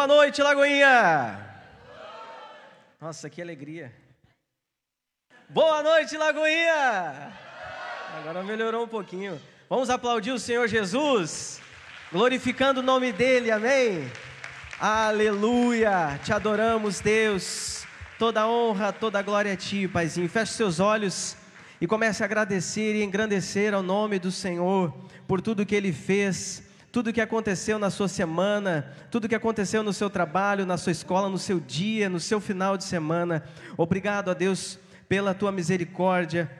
Boa noite, Lagoinha! Nossa, que alegria! Boa noite, Lagoinha! Agora melhorou um pouquinho. Vamos aplaudir o Senhor Jesus, glorificando o nome dEle, amém? Aleluia! Te adoramos, Deus. Toda honra, toda glória a Ti, Paizinho. Feche seus olhos e comece a agradecer e engrandecer ao nome do Senhor por tudo que Ele fez tudo o que aconteceu na sua semana, tudo o que aconteceu no seu trabalho, na sua escola, no seu dia, no seu final de semana. Obrigado a Deus pela tua misericórdia.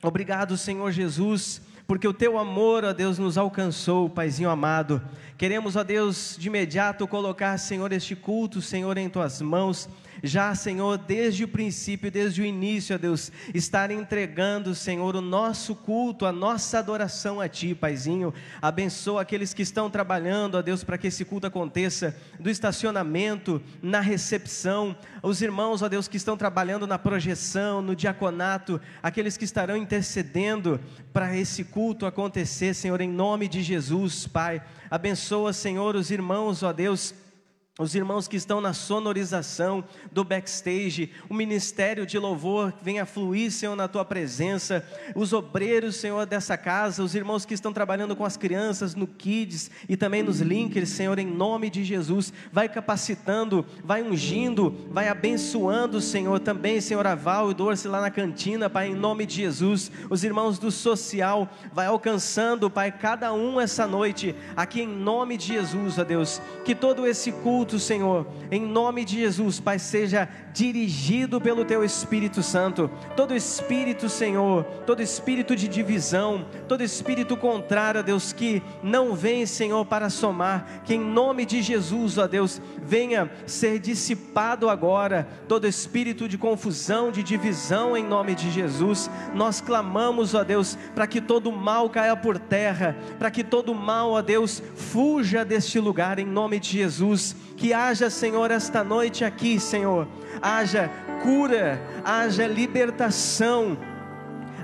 Obrigado, Senhor Jesus, porque o teu amor, ó Deus, nos alcançou, Paizinho amado. Queremos, ó Deus, de imediato colocar, Senhor, este culto, Senhor, em tuas mãos já, Senhor, desde o princípio, desde o início, ó Deus, estar entregando, Senhor, o nosso culto, a nossa adoração a Ti, Paizinho. Abençoa aqueles que estão trabalhando, ó Deus, para que esse culto aconteça, do estacionamento, na recepção, os irmãos, ó Deus, que estão trabalhando na projeção, no diaconato, aqueles que estarão intercedendo para esse culto acontecer, Senhor, em nome de Jesus, Pai. Abençoa, Senhor, os irmãos, ó Deus os irmãos que estão na sonorização do backstage, o ministério de louvor venha fluir, Senhor, na tua presença, os obreiros, Senhor, dessa casa, os irmãos que estão trabalhando com as crianças no Kids e também nos Linkers, Senhor, em nome de Jesus, vai capacitando, vai ungindo, vai abençoando, Senhor, também, Senhor, a Val e Dorce lá na cantina, Pai, em nome de Jesus, os irmãos do social, vai alcançando, Pai, cada um essa noite, aqui em nome de Jesus, ó Deus, que todo esse culto culto, Senhor, em nome de Jesus, Pai, seja dirigido pelo Teu Espírito Santo. Todo espírito, Senhor, todo espírito de divisão, todo espírito contrário, a Deus, que não vem, Senhor, para somar, que em nome de Jesus, ó Deus, venha ser dissipado agora todo espírito de confusão, de divisão, em nome de Jesus. Nós clamamos, ó Deus, para que todo mal caia por terra, para que todo mal, ó Deus, fuja deste lugar, em nome de Jesus que haja, Senhor, esta noite aqui, Senhor, haja cura, haja libertação,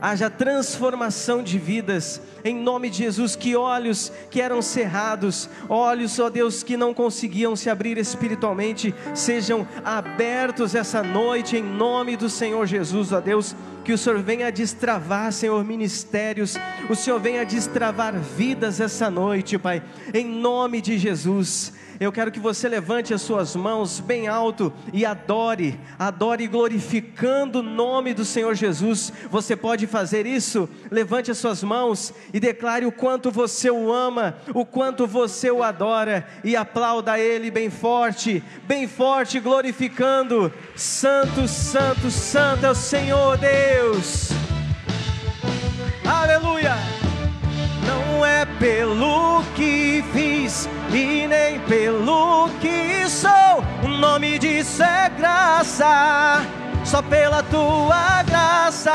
haja transformação de vidas, em nome de Jesus, que olhos que eram cerrados, olhos, ó Deus, que não conseguiam se abrir espiritualmente, sejam abertos essa noite, em nome do Senhor Jesus, ó Deus, que o Senhor venha destravar, Senhor, ministérios, o Senhor venha destravar vidas essa noite, Pai, em nome de Jesus eu quero que você levante as suas mãos bem alto e adore, adore glorificando o nome do Senhor Jesus. Você pode fazer isso? Levante as suas mãos e declare o quanto você o ama, o quanto você o adora e aplauda Ele bem forte, bem forte, glorificando: Santo, Santo, Santo é o Senhor Deus. Aleluia! Não é pelo que fiz e nem pelo que sou. O nome disso é graça, só pela tua graça.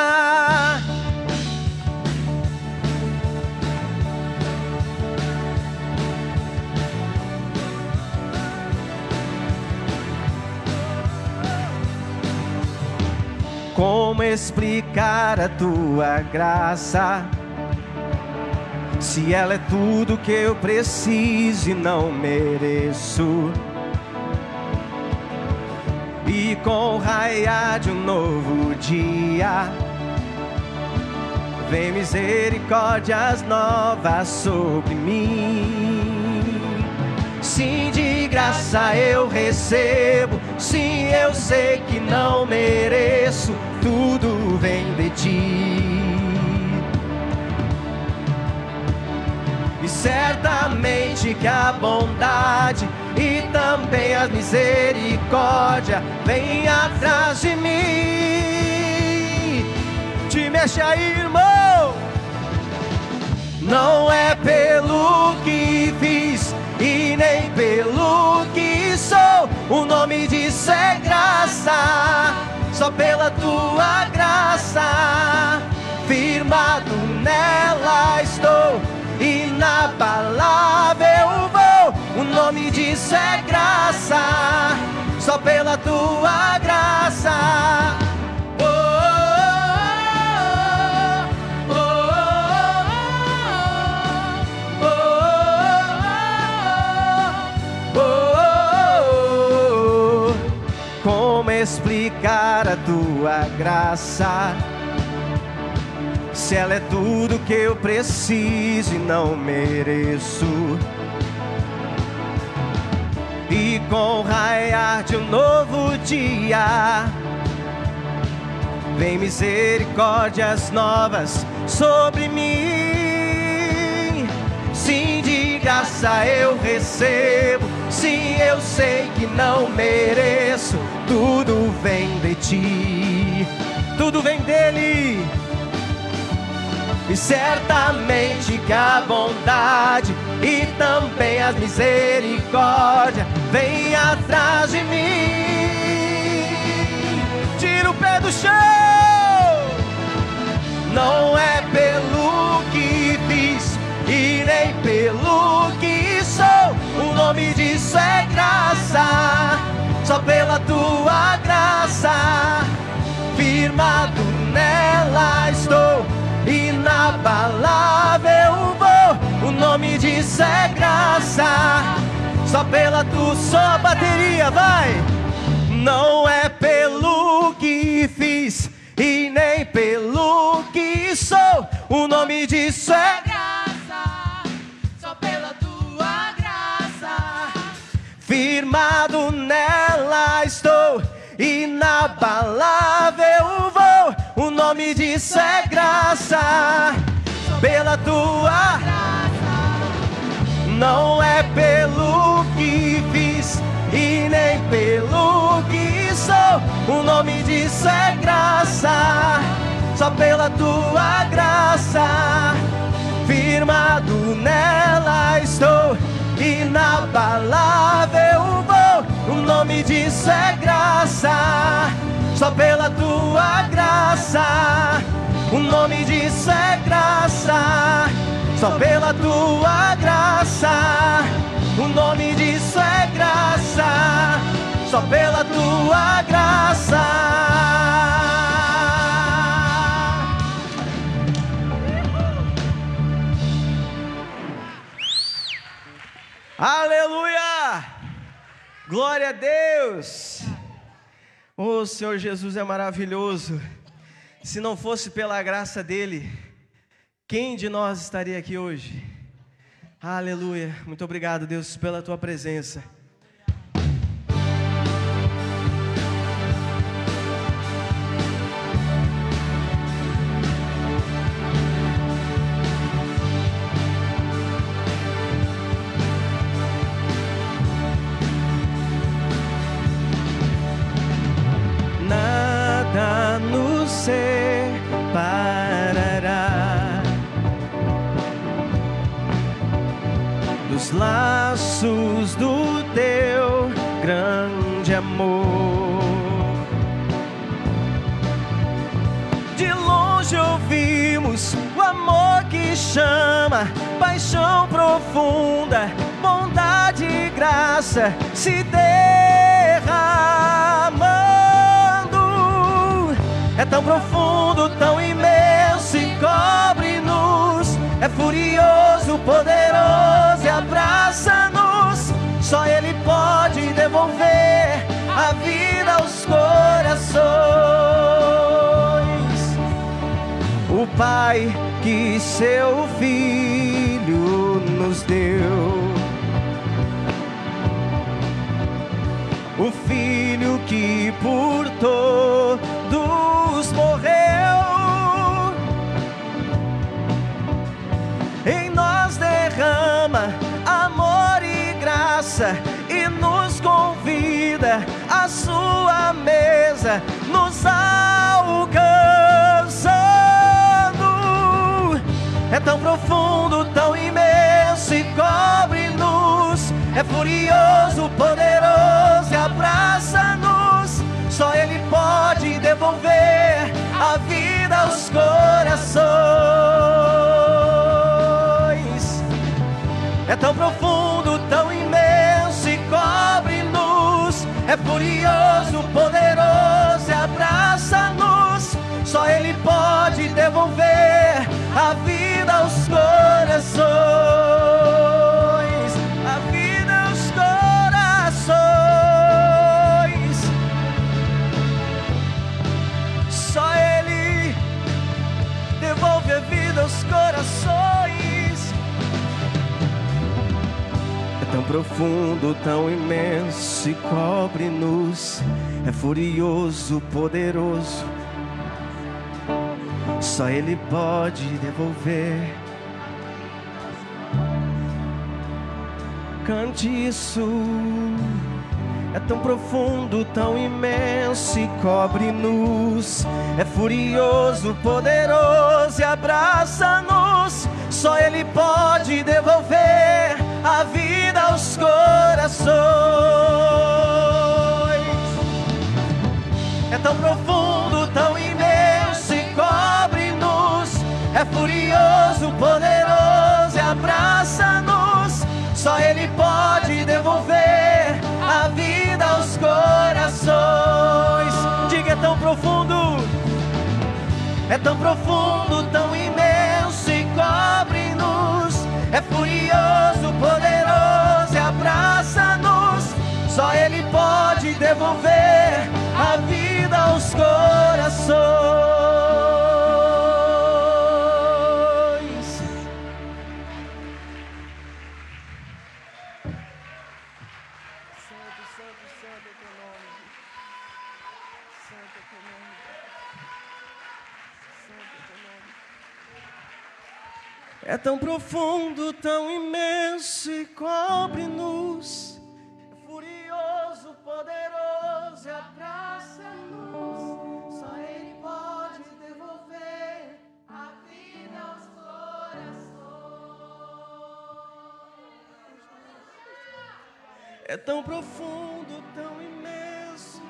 Como explicar a tua graça? Se ela é tudo que eu preciso e não mereço. E com o raiar de um novo dia, vem misericórdias novas sobre mim. Sim, de graça eu recebo. Sim, eu sei que não mereço. Tudo vem de ti. E certamente que a bondade e também a misericórdia vem atrás de mim. Te mexe aí, irmão. Não é pelo que fiz e nem pelo que sou. O nome disso é graça, só pela tua graça. Firmado nela estou inabalável vou. O nome disso é graça, só pela tua graça. Como explicar a tua graça? Se ela é tudo que eu preciso e não mereço. E com o raiar de um novo dia, vem misericórdias novas sobre mim. Sim, de graça eu recebo. Sim, eu sei que não mereço. Tudo vem de ti, tudo vem dele. E certamente que a bondade e também as misericórdias vem atrás de mim. Tira o pé do chão. Não é pelo que fiz e nem pelo que sou. O nome disso é graça. Só pela tua graça, firmado nela estou inabalável vou. O nome disso é graça. Só pela tua só bateria, vai. Não é pelo que fiz e nem pelo que sou. O nome disso é graça. Só pela tua graça. Firmado nela estou inabalável vou. O nome disso é graça, pela tua graça. Não é pelo que fiz e nem pelo que sou. O nome disso é graça, só pela tua graça. Firmado nela estou, inabalável vou. O nome disso é graça, só pela tua graça. O nome disso é graça, só pela tua graça. O nome disso é graça, só pela tua graça. Aleluia! Glória a Deus! Oh, Senhor Jesus é maravilhoso. Se não fosse pela graça dele, quem de nós estaria aqui hoje? Aleluia. Muito obrigado, Deus, pela tua presença. Laços do teu grande amor. De longe ouvimos o amor que chama, paixão profunda, bondade e graça se derramando. É tão profundo, tão imenso furioso, poderoso e abraça-nos. Só Ele pode devolver a vida aos corações. O Pai que seu Filho nos deu. O Filho que por todos morreu. Amor e graça e nos convida à sua mesa, nos alcançando. É tão profundo, tão imenso e cobre-nos. É furioso, poderoso e abraça-nos. Só Ele pode devolver a vida aos corações. É tão profundo, tão imenso e cobre-nos. É furioso, poderoso e abraça-nos. Só Ele pode devolver a vida aos corações. Profundo, tão imenso e cobre-nos. É furioso, poderoso. Só Ele pode devolver. Cante isso. É tão profundo, tão imenso e cobre-nos. É furioso, poderoso e abraça-nos. Só Ele pode devolver a vida aos corações. É tão profundo, tão imenso e cobre-nos. É furioso, poderoso e abraça-nos. Só Ele pode devolver a vida aos corações. Diga, é tão profundo, é tão profundo, tão imenso. É furioso, poderoso e abraça-nos. Só Ele pode devolver a vida aos corações. É tão profundo, tão imenso e cobre-nos. É furioso, poderoso e abraça-nos. Só Ele pode devolver a vida aos corações. É tão profundo, tão imenso.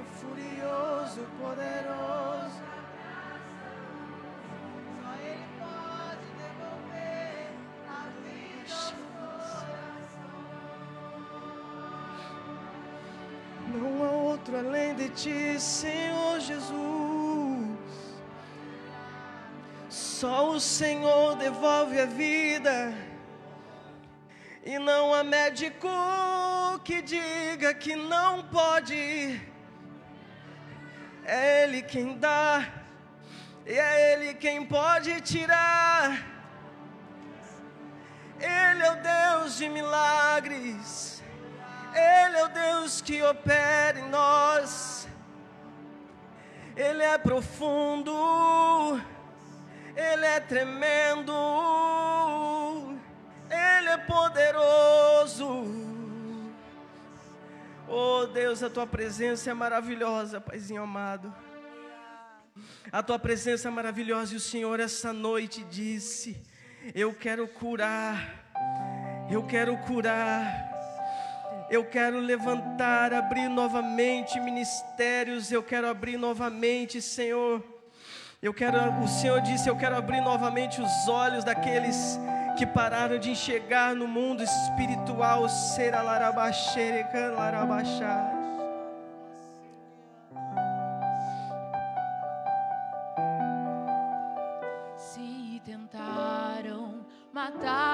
É furioso, poderoso. Não há outro além de ti, Senhor Jesus. Só o Senhor devolve a vida. E não há médico que diga que não pode. É Ele quem dá, e é Ele quem pode tirar. Ele é o Deus de milagres. Ele é o Deus que opera em nós. Ele é profundo. Ele é tremendo. Ele é poderoso. Oh Deus, a tua presença é maravilhosa, Paizinho amado. A tua presença é maravilhosa e o Senhor essa noite disse: Eu quero curar. Eu quero curar. Eu quero levantar, abrir novamente ministérios, eu quero abrir novamente, Senhor. Eu quero, o Senhor disse, eu quero abrir novamente os olhos daqueles que pararam de enxergar no mundo espiritual, seralarabaxerecan larabachar. Matar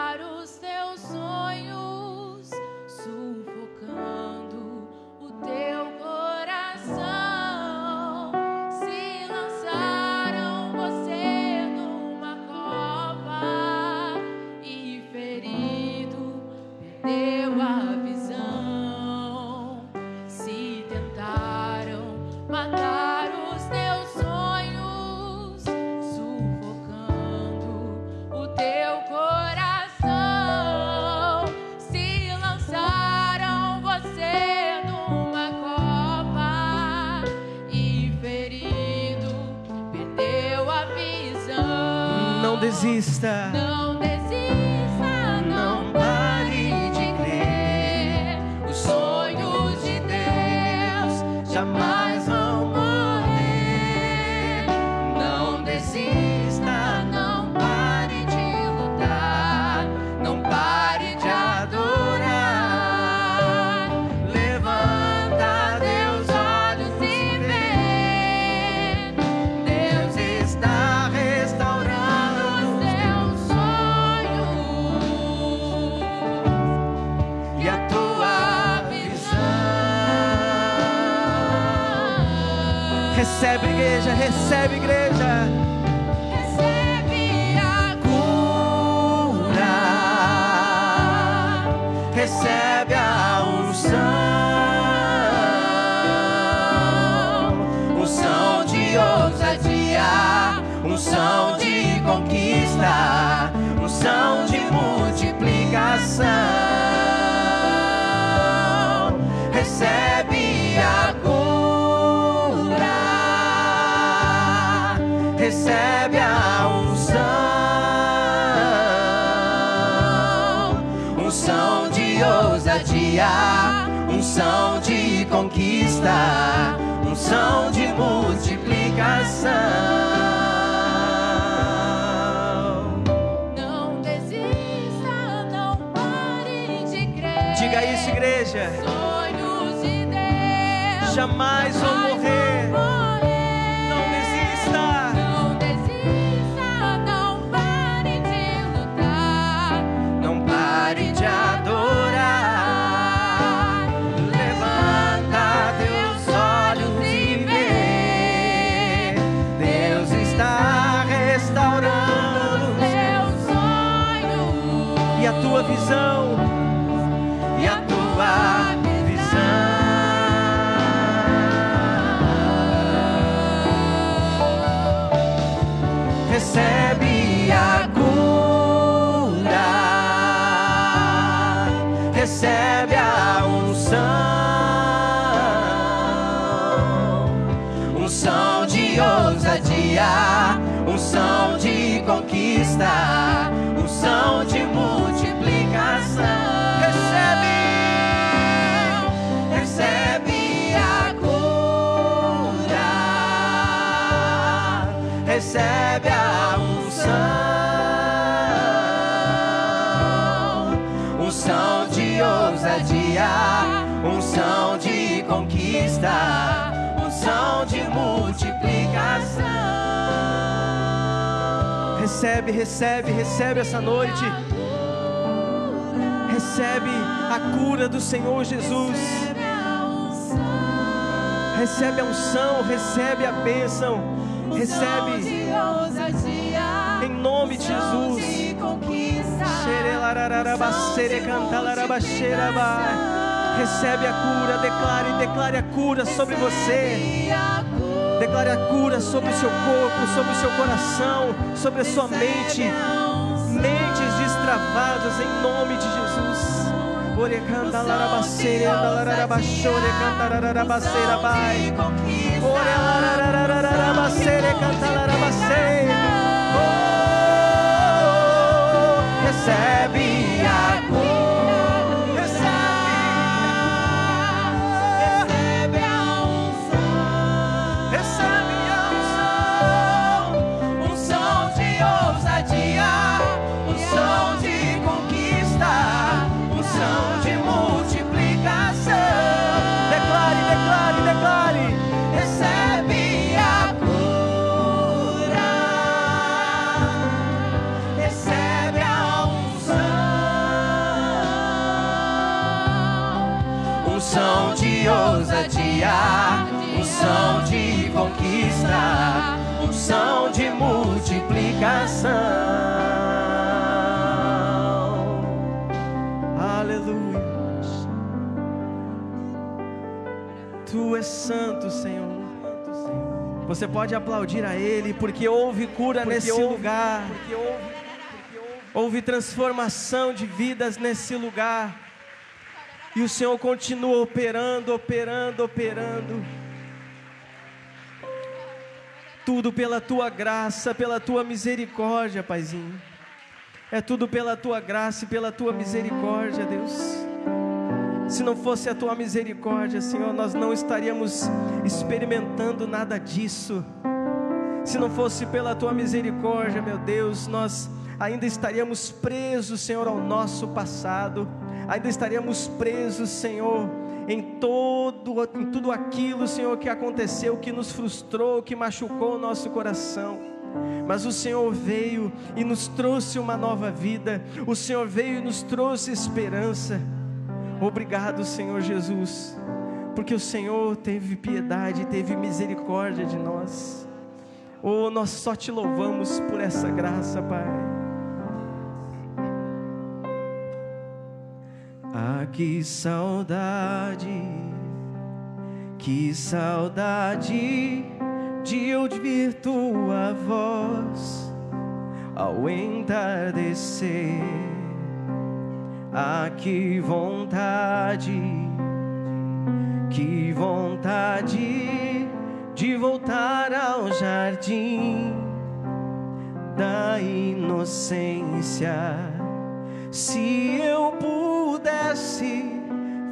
desista. Não Recebe em nome de Jesus. Recebe a cura, declare, declare a cura sobre você. Declare a cura sobre o seu corpo, sobre o seu coração, sobre a sua mente. Mentes destravadas em nome de Jesus. Ore cantalarabacere, andalarabachore, cantararabacerabai. Ore lararararabacere, cantalarabacere. Oh, recebe a És santo, Senhor. Você pode aplaudir a Ele, porque houve cura nesse lugar. Houve transformação de vidas nesse lugar. E o Senhor continua operando, operando, operando. Tudo pela tua graça, pela tua misericórdia, Paizinho. É tudo pela tua graça e pela tua misericórdia, Deus. Se não fosse a tua misericórdia, Senhor, nós não estaríamos experimentando nada disso. Se não fosse pela tua misericórdia, meu Deus, nós ainda estaríamos presos, Senhor, ao nosso passado. Ainda estaríamos presos, Senhor, em todo em tudo aquilo, Senhor, que aconteceu, que nos frustrou, que machucou o nosso coração. Mas o Senhor veio e nos trouxe uma nova vida. O Senhor veio e nos trouxe esperança. Obrigado, Senhor Jesus, porque o Senhor teve piedade, teve misericórdia de nós. Oh, nós só te louvamos por essa graça, Pai. Ah, que saudade, que saudade de ouvir tua voz. ao entardecer. Ah, que vontade, que vontade de voltar ao jardim da inocência. Se eu pudesse,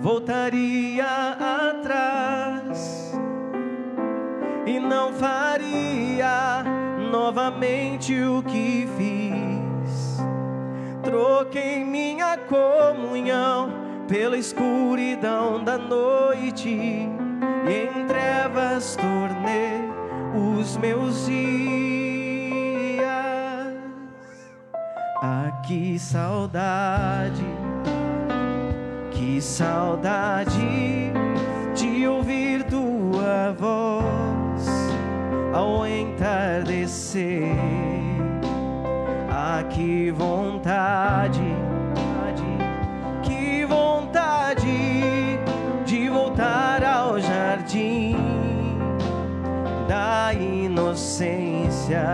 voltaria atrás e não faria novamente o que fiz. Troquei minha comunhão pela escuridão da noite e em trevas tornei os meus dias. Ah, que saudade, que saudade de ouvir tua voz ao entardecer. Que vontade, que vontade de voltar ao jardim da inocência.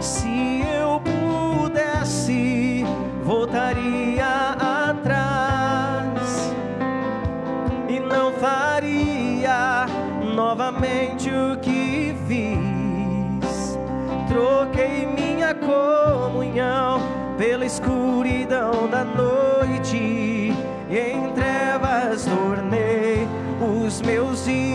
Se eu pudesse, voltaria atrás e não faria novamente o que fiz. Troquei comunhão pela escuridão da noite e em trevas tornei os meus dias.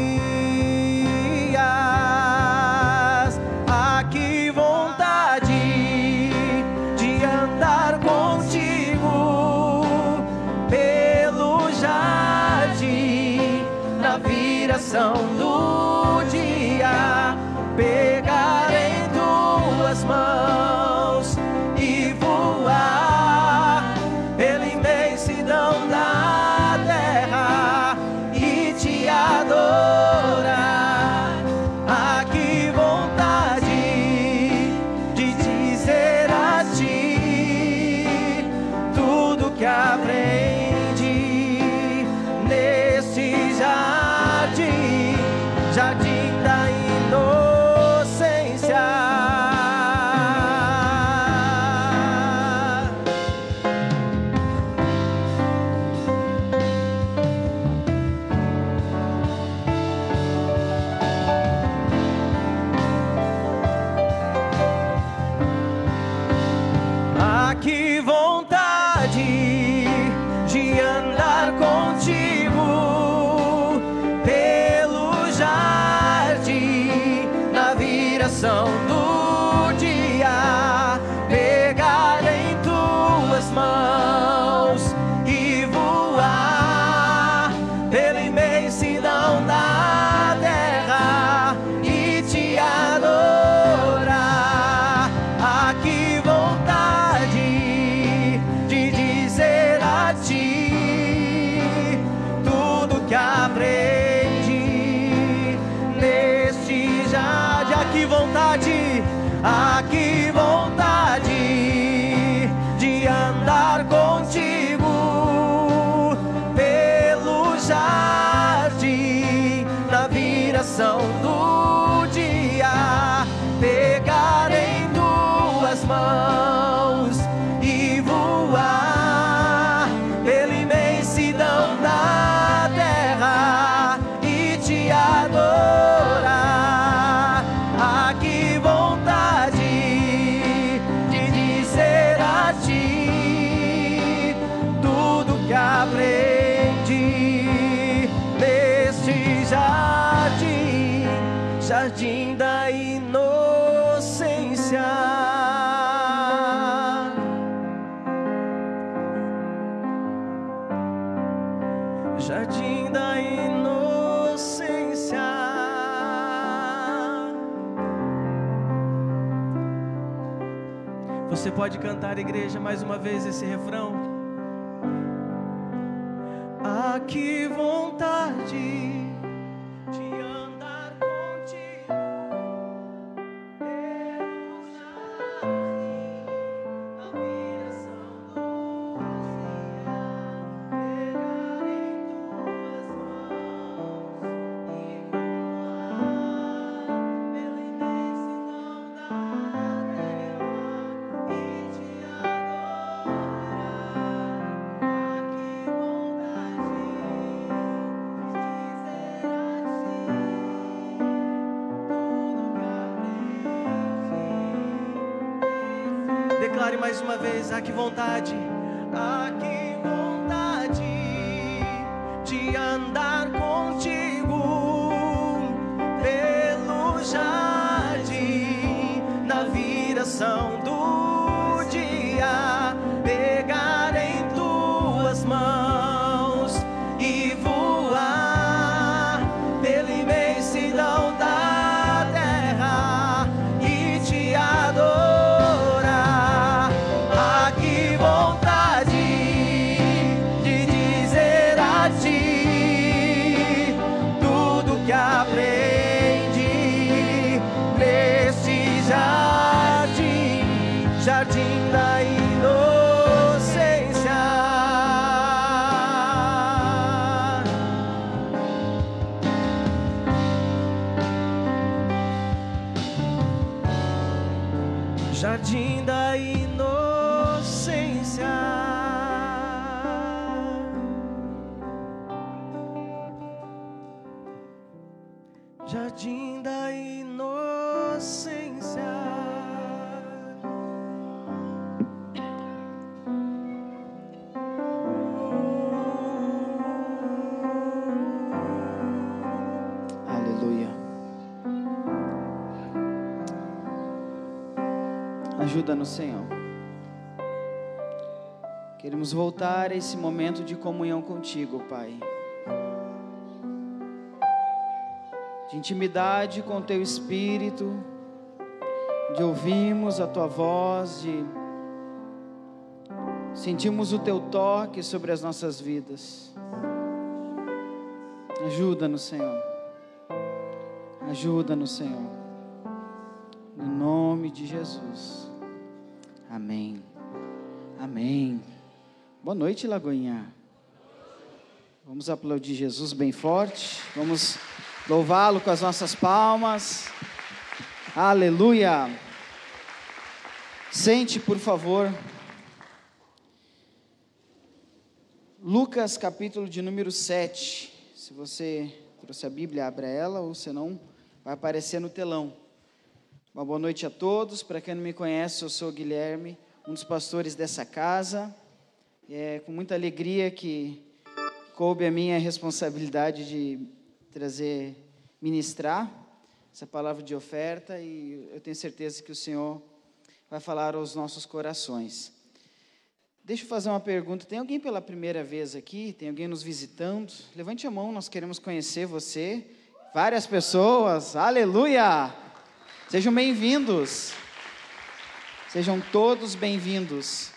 Mais uma vez esse refrão? Mais uma vez, ah, que vontade, ah, que voltar a esse momento de comunhão contigo, Pai. De intimidade com o teu espírito, de ouvirmos a tua voz, de sentirmos o teu toque sobre as nossas vidas. Ajuda-nos, Senhor. Ajuda-nos, Senhor. Em nome de Jesus. Amém. Amém. Boa noite, Lagoinha. Vamos aplaudir Jesus bem forte. Vamos louvá-lo com as nossas palmas. Aleluia. Sente, por favor. Lucas, capítulo de número 7. Se você trouxe a Bíblia, abra ela, ou senão vai aparecer no telão. Uma boa noite a todos. Para quem não me conhece, eu sou Guilherme, um dos pastores dessa casa. É com muita alegria que coube a minha responsabilidade de trazer, ministrar essa palavra de oferta e eu tenho certeza que o Senhor vai falar aos nossos corações. Deixa eu fazer uma pergunta. Tem alguém pela primeira vez aqui? Tem alguém nos visitando? Levante a mão, nós queremos conhecer você. Várias pessoas, aleluia! Sejam bem-vindos. Sejam todos bem-vindos.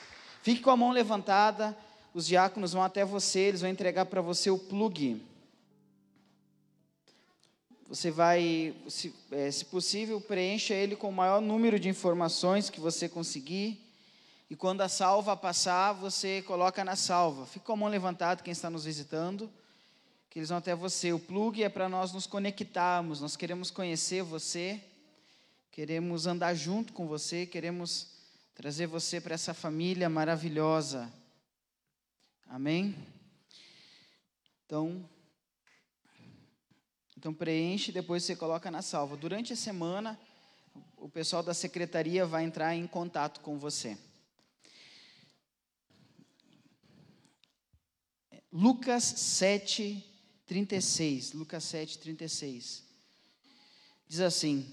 Fique com a mão levantada, os diáconos vão até você, eles vão entregar para você o plug. Você vai, se, é, se possível, preencha ele com o maior número de informações que você conseguir. E quando a salva passar, você coloca na salva. Fique com a mão levantada, quem está nos visitando, que eles vão até você. O plug é para nós nos conectarmos, nós queremos conhecer você, queremos andar junto com você, queremos trazer você para essa família maravilhosa. Amém? Então, então preenche e depois você coloca na salva. Durante a semana, o pessoal da secretaria vai entrar em contato com você. Lucas 7, 36. Lucas 7, 36. Diz assim: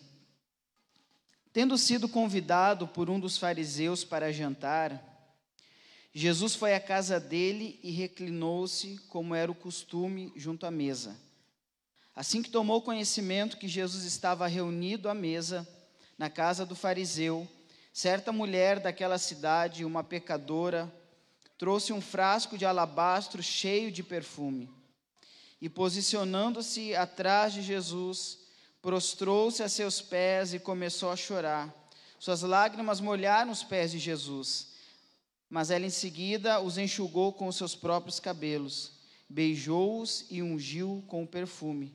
Tendo sido convidado por um dos fariseus para jantar, Jesus foi à casa dele e reclinou-se, como era o costume, junto à mesa. Assim que tomou conhecimento que Jesus estava reunido à mesa, na casa do fariseu, certa mulher daquela cidade, uma pecadora, trouxe um frasco de alabastro cheio de perfume. E posicionando-se atrás de Jesus, prostrou-se a seus pés e começou a chorar. Suas lágrimas molharam os pés de Jesus. Mas ela em seguida os enxugou com os seus próprios cabelos, beijou-os e ungiu com o perfume.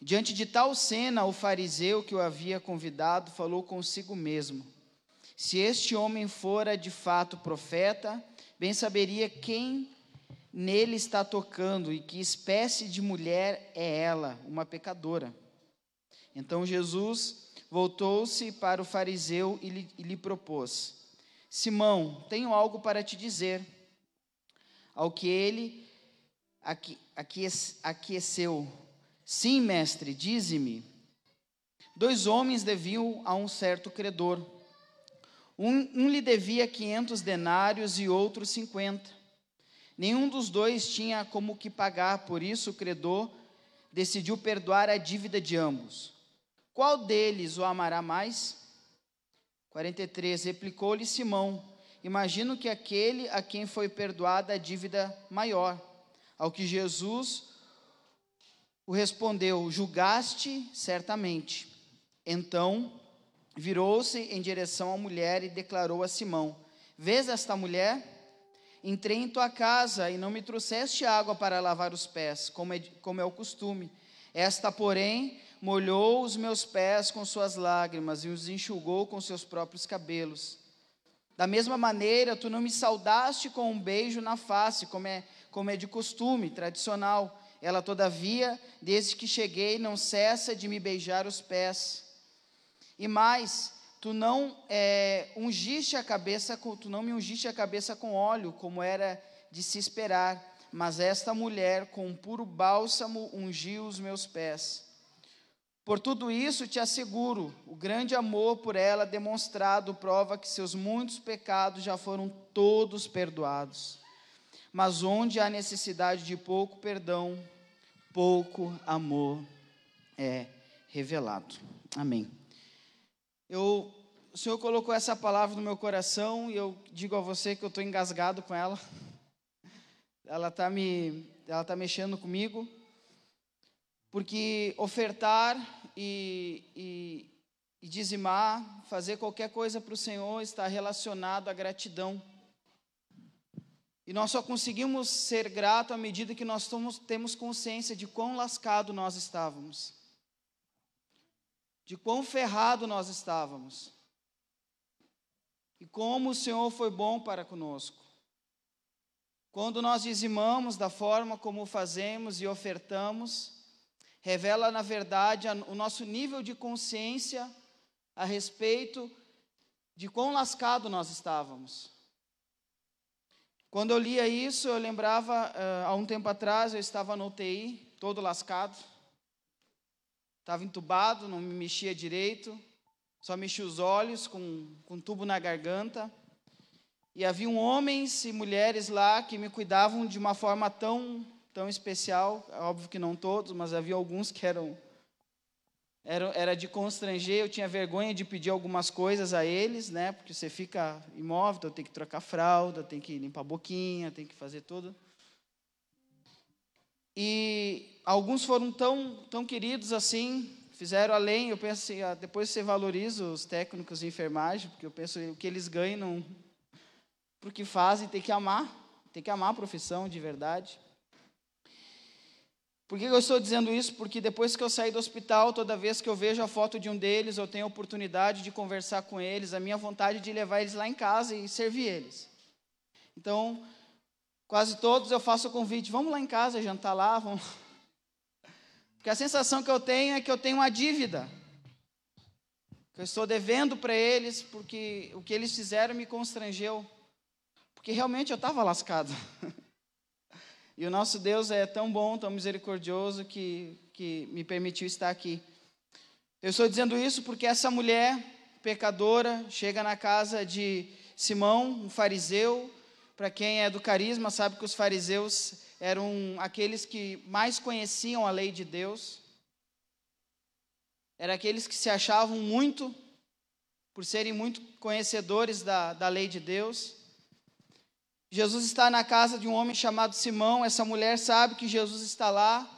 Diante de tal cena, o fariseu que o havia convidado falou consigo mesmo: Se este homem fora de fato profeta, bem saberia quem nele está tocando e que espécie de mulher é ela, uma pecadora. Então Jesus voltou-se para o fariseu e lhe, e lhe propôs: Simão, tenho algo para te dizer. Ao que ele aqui, aqueceu. Sim, mestre, dize-me. Dois homens deviam a um certo credor. Um, um lhe devia 500 denários e outro 50. Nenhum dos dois tinha como que pagar, por isso o credor decidiu perdoar a dívida de ambos. Qual deles o amará mais? 43. Replicou-lhe Simão: Imagino que aquele a quem foi perdoada a dívida maior. Ao que Jesus o respondeu: Julgaste certamente. Então virou-se em direção à mulher e declarou a Simão: Vês esta mulher? Entrei em tua casa e não me trouxeste água para lavar os pés, como é, como é o costume. Esta, porém, molhou os meus pés com suas lágrimas e os enxugou com seus próprios cabelos. Da mesma maneira, tu não me saudaste com um beijo na face, como é, como é de costume, tradicional. Ela, todavia, desde que cheguei, não cessa de me beijar os pés. E mais, tu não é, ungiste a cabeça, com, tu não me ungiste a cabeça com óleo, como era de se esperar, mas esta mulher com um puro bálsamo ungiu os meus pés. Por tudo isso te asseguro, o grande amor por ela demonstrado prova que seus muitos pecados já foram todos perdoados. Mas onde há necessidade de pouco perdão, pouco amor é revelado. Amém. Eu, o Senhor colocou essa palavra no meu coração e eu digo a você que eu estou engasgado com ela. Ela está me, ela tá mexendo comigo, porque ofertar e, e, e dizimar, fazer qualquer coisa para o Senhor está relacionado à gratidão. E nós só conseguimos ser grato à medida que nós tomos, temos consciência de quão lascado nós estávamos, de quão ferrado nós estávamos, e como o Senhor foi bom para conosco. Quando nós dizimamos da forma como fazemos e ofertamos, revela, na verdade, o nosso nível de consciência a respeito de quão lascado nós estávamos. Quando eu lia isso, eu lembrava, eh, há um tempo atrás, eu estava no UTI, todo lascado. Estava entubado, não me mexia direito, só mexia os olhos com, com um tubo na garganta. E haviam homens e mulheres lá que me cuidavam de uma forma tão, tão especial. Óbvio que não todos, mas havia alguns que eram, eram era de constranger. Eu tinha vergonha de pedir algumas coisas a eles, né? Porque você fica imóvel, então tem que trocar fralda, tem que limpar a boquinha, tem que fazer tudo. E alguns foram tão, tão queridos assim, fizeram além. Eu penso assim, ah, depois você valoriza os técnicos de enfermagem, porque eu penso o que eles ganham não, para o que fazem, tem que amar, tem que amar a profissão de verdade. Por que eu estou dizendo isso? Porque depois que eu saí do hospital, toda vez que eu vejo a foto de um deles, eu tenho a oportunidade de conversar com eles, a minha vontade de levar eles lá em casa e servir eles. Então, quase todos eu faço o convite, vamos lá em casa jantar lá, vamos. Porque a sensação que eu tenho é que eu tenho uma dívida. Que eu estou devendo para eles, porque o que eles fizeram me constrangeu. Porque realmente eu estava lascado. E o nosso Deus é tão bom, tão misericordioso, que, que me permitiu estar aqui. Eu estou dizendo isso porque essa mulher pecadora chega na casa de Simão, um fariseu. Para quem é do carisma, sabe que os fariseus eram aqueles que mais conheciam a lei de Deus. Eram aqueles que se achavam muito, por serem muito conhecedores da, da lei de Deus. Jesus está na casa de um homem chamado Simão. Essa mulher sabe que Jesus está lá.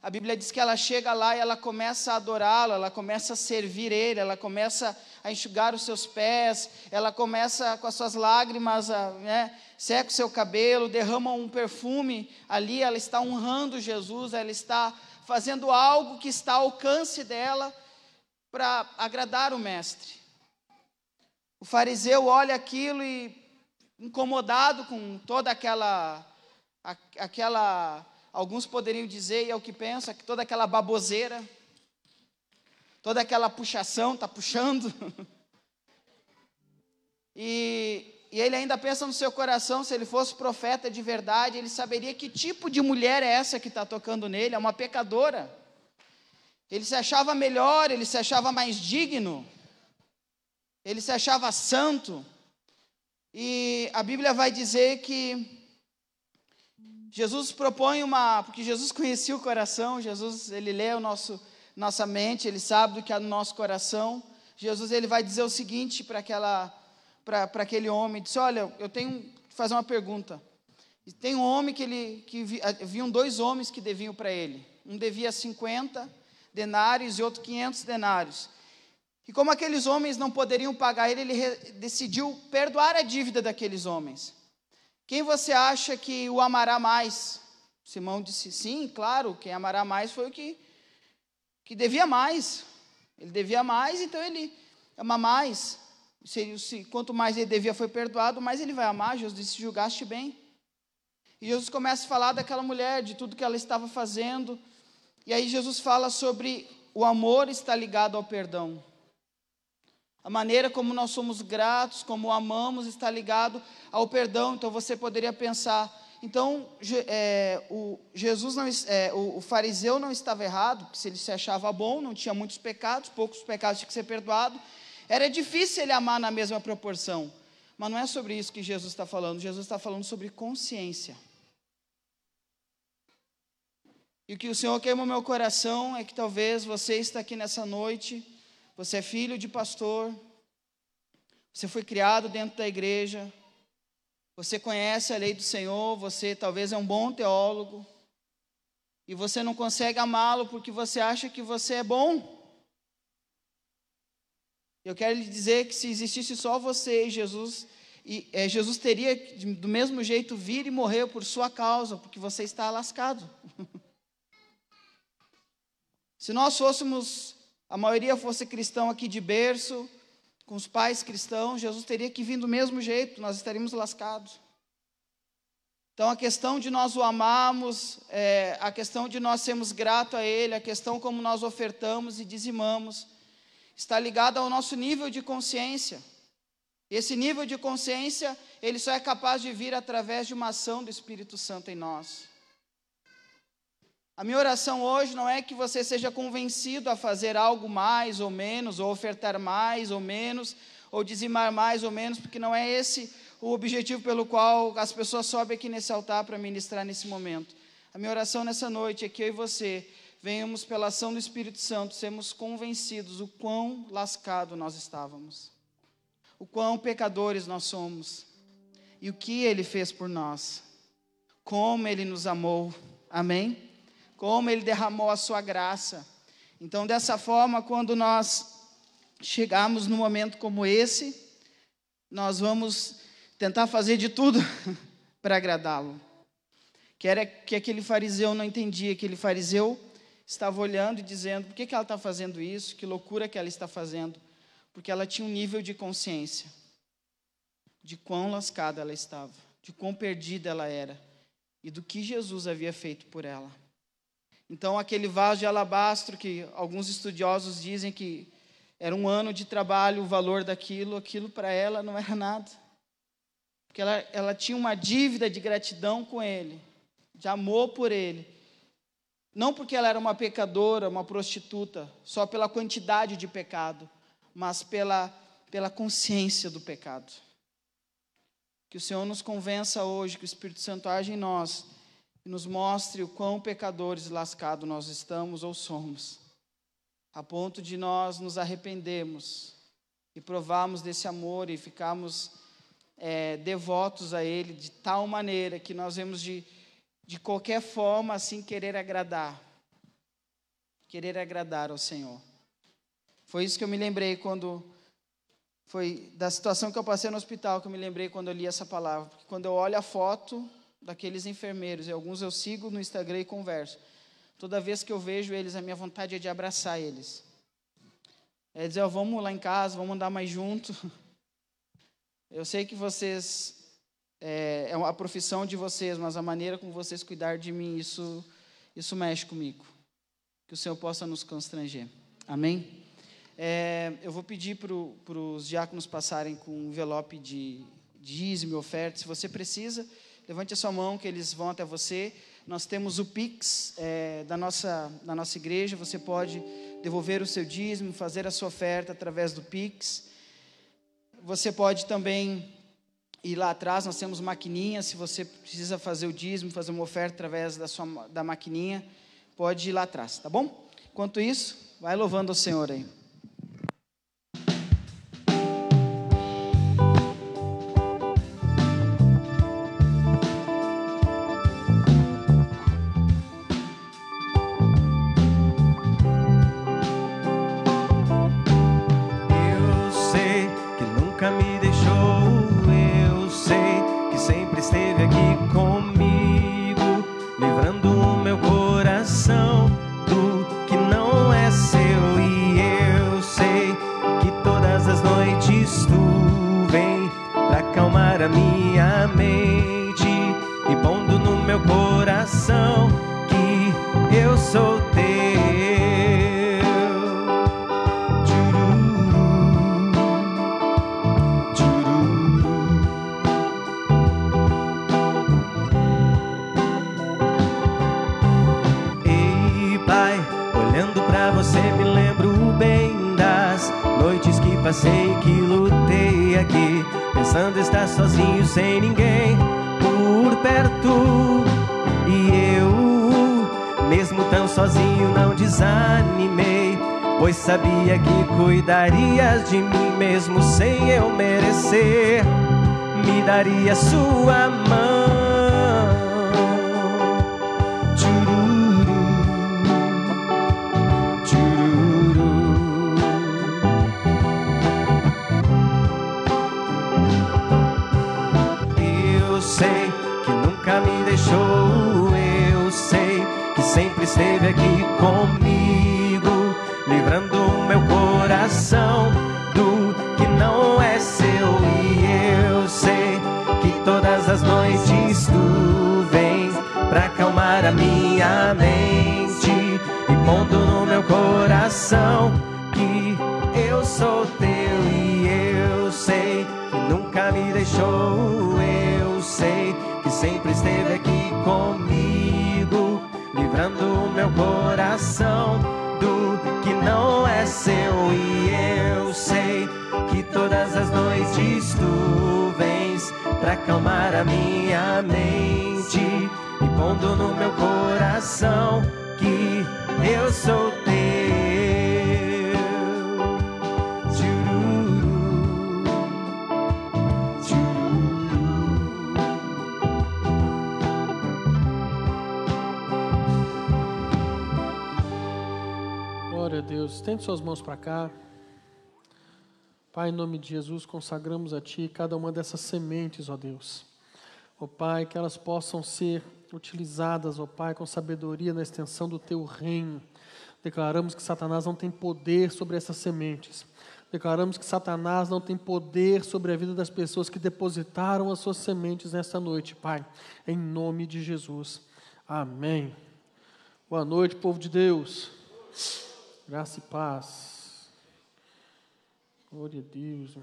A Bíblia diz que ela chega lá e ela começa a adorá-lo, ela começa a servir ele, ela começa a enxugar os seus pés, ela começa com as suas lágrimas, a, né, seca o seu cabelo, derrama um perfume ali. Ela está honrando Jesus, ela está fazendo algo que está ao alcance dela para agradar o Mestre. O fariseu olha aquilo e incomodado com toda aquela, aquela, alguns poderiam dizer, e é o que pensa, que toda aquela baboseira, toda aquela puxação, está puxando. E, e ele ainda pensa no seu coração, se ele fosse profeta de verdade, ele saberia que tipo de mulher é essa que está tocando nele, é uma pecadora. Ele se achava melhor, ele se achava mais digno, ele se achava santo. E a Bíblia vai dizer que Jesus propõe uma, porque Jesus conhecia o coração, Jesus ele lê o nosso nossa mente, ele sabe do que há no nosso coração. Jesus ele vai dizer o seguinte para aquela para aquele homem, disse: "Olha, eu tenho que fazer uma pergunta. Tem um homem que ele que vi, haviam dois homens que deviam para ele. Um devia 50 denários e outro 500 denários. E como aqueles homens não poderiam pagar ele, ele decidiu perdoar a dívida daqueles homens. Quem você acha que o amará mais? Simão disse: Sim, claro, quem amará mais foi o que, que devia mais. Ele devia mais, então ele ama mais. Se, quanto mais ele devia foi perdoado, mais ele vai amar. Jesus disse: Julgaste bem. E Jesus começa a falar daquela mulher, de tudo que ela estava fazendo. E aí Jesus fala sobre o amor está ligado ao perdão. A maneira como nós somos gratos, como amamos, está ligado ao perdão. Então você poderia pensar, então é, o Jesus não, é, o, o, fariseu não estava errado, porque se ele se achava bom, não tinha muitos pecados, poucos pecados tinham que ser perdoado. Era difícil ele amar na mesma proporção. Mas não é sobre isso que Jesus está falando. Jesus está falando sobre consciência. E o que o Senhor queima o meu coração é que talvez você está aqui nessa noite você é filho de pastor, você foi criado dentro da igreja, você conhece a lei do Senhor, você talvez é um bom teólogo, e você não consegue amá-lo porque você acha que você é bom. Eu quero lhe dizer que se existisse só você e Jesus, e, é, Jesus teria do mesmo jeito vir e morrer por sua causa, porque você está lascado. se nós fôssemos a maioria fosse cristão aqui de berço, com os pais cristãos, Jesus teria que vir do mesmo jeito, nós estaríamos lascados. Então, a questão de nós o amarmos, é, a questão de nós sermos gratos a Ele, a questão como nós ofertamos e dizimamos, está ligada ao nosso nível de consciência. Esse nível de consciência, ele só é capaz de vir através de uma ação do Espírito Santo em nós. A minha oração hoje não é que você seja convencido a fazer algo mais ou menos, ou ofertar mais ou menos, ou dizimar mais ou menos, porque não é esse o objetivo pelo qual as pessoas sobem aqui nesse altar para ministrar nesse momento. A minha oração nessa noite é que eu e você venhamos, pela ação do Espírito Santo, sermos convencidos o quão lascado nós estávamos, o quão pecadores nós somos, e o que Ele fez por nós, como Ele nos amou. Amém? Como Ele derramou a sua graça. Então, dessa forma, quando nós chegarmos num momento como esse, nós vamos tentar fazer de tudo para agradá-lo. Que era que aquele fariseu não entendia, aquele fariseu estava olhando e dizendo: por que, que ela está fazendo isso? Que loucura que ela está fazendo? Porque ela tinha um nível de consciência de quão lascada ela estava, de quão perdida ela era e do que Jesus havia feito por ela. Então, aquele vaso de alabastro, que alguns estudiosos dizem que era um ano de trabalho, o valor daquilo, aquilo para ela não era nada. Porque ela, ela tinha uma dívida de gratidão com ele, de amor por ele. Não porque ela era uma pecadora, uma prostituta, só pela quantidade de pecado, mas pela, pela consciência do pecado. Que o Senhor nos convença hoje, que o Espírito Santo age em nós e nos mostre o quão pecadores lascados nós estamos ou somos, a ponto de nós nos arrependermos e provarmos desse amor e ficarmos é, devotos a Ele de tal maneira que nós vemos de, de qualquer forma assim querer agradar, querer agradar ao Senhor. Foi isso que eu me lembrei quando foi da situação que eu passei no hospital que eu me lembrei quando eu li essa palavra, porque quando eu olho a foto daqueles enfermeiros, e alguns eu sigo no Instagram e converso. Toda vez que eu vejo eles, a minha vontade é de abraçar eles. É dizer, vamos lá em casa, vamos andar mais junto. Eu sei que vocês, é, é a profissão de vocês, mas a maneira como vocês cuidar de mim, isso, isso mexe comigo. Que o Senhor possa nos constranger. Amém? É, eu vou pedir para os diáconos passarem com um envelope de dízimo oferta. Se você precisa, levante a sua mão que eles vão até você. Nós temos o Pix é, da, nossa, da nossa igreja. Você pode devolver o seu dízimo, fazer a sua oferta através do Pix. Você pode também ir lá atrás, nós temos maquininha. Se você precisa fazer o dízimo, fazer uma oferta através da, sua, da maquininha, pode ir lá atrás, tá bom? Enquanto isso, vai louvando o Senhor aí. Suas mãos para cá. Pai, em nome de Jesus, consagramos a Ti cada uma dessas sementes, ó Deus. Ó Pai, que elas possam ser utilizadas, ó Pai, com sabedoria na extensão do Teu reino. Declaramos que Satanás não tem poder sobre essas sementes. Declaramos que Satanás não tem poder sobre a vida das pessoas que depositaram as suas sementes nesta noite, Pai. Em nome de Jesus. Amém. Boa noite, povo de Deus. Graça e paz. Glória a Deus.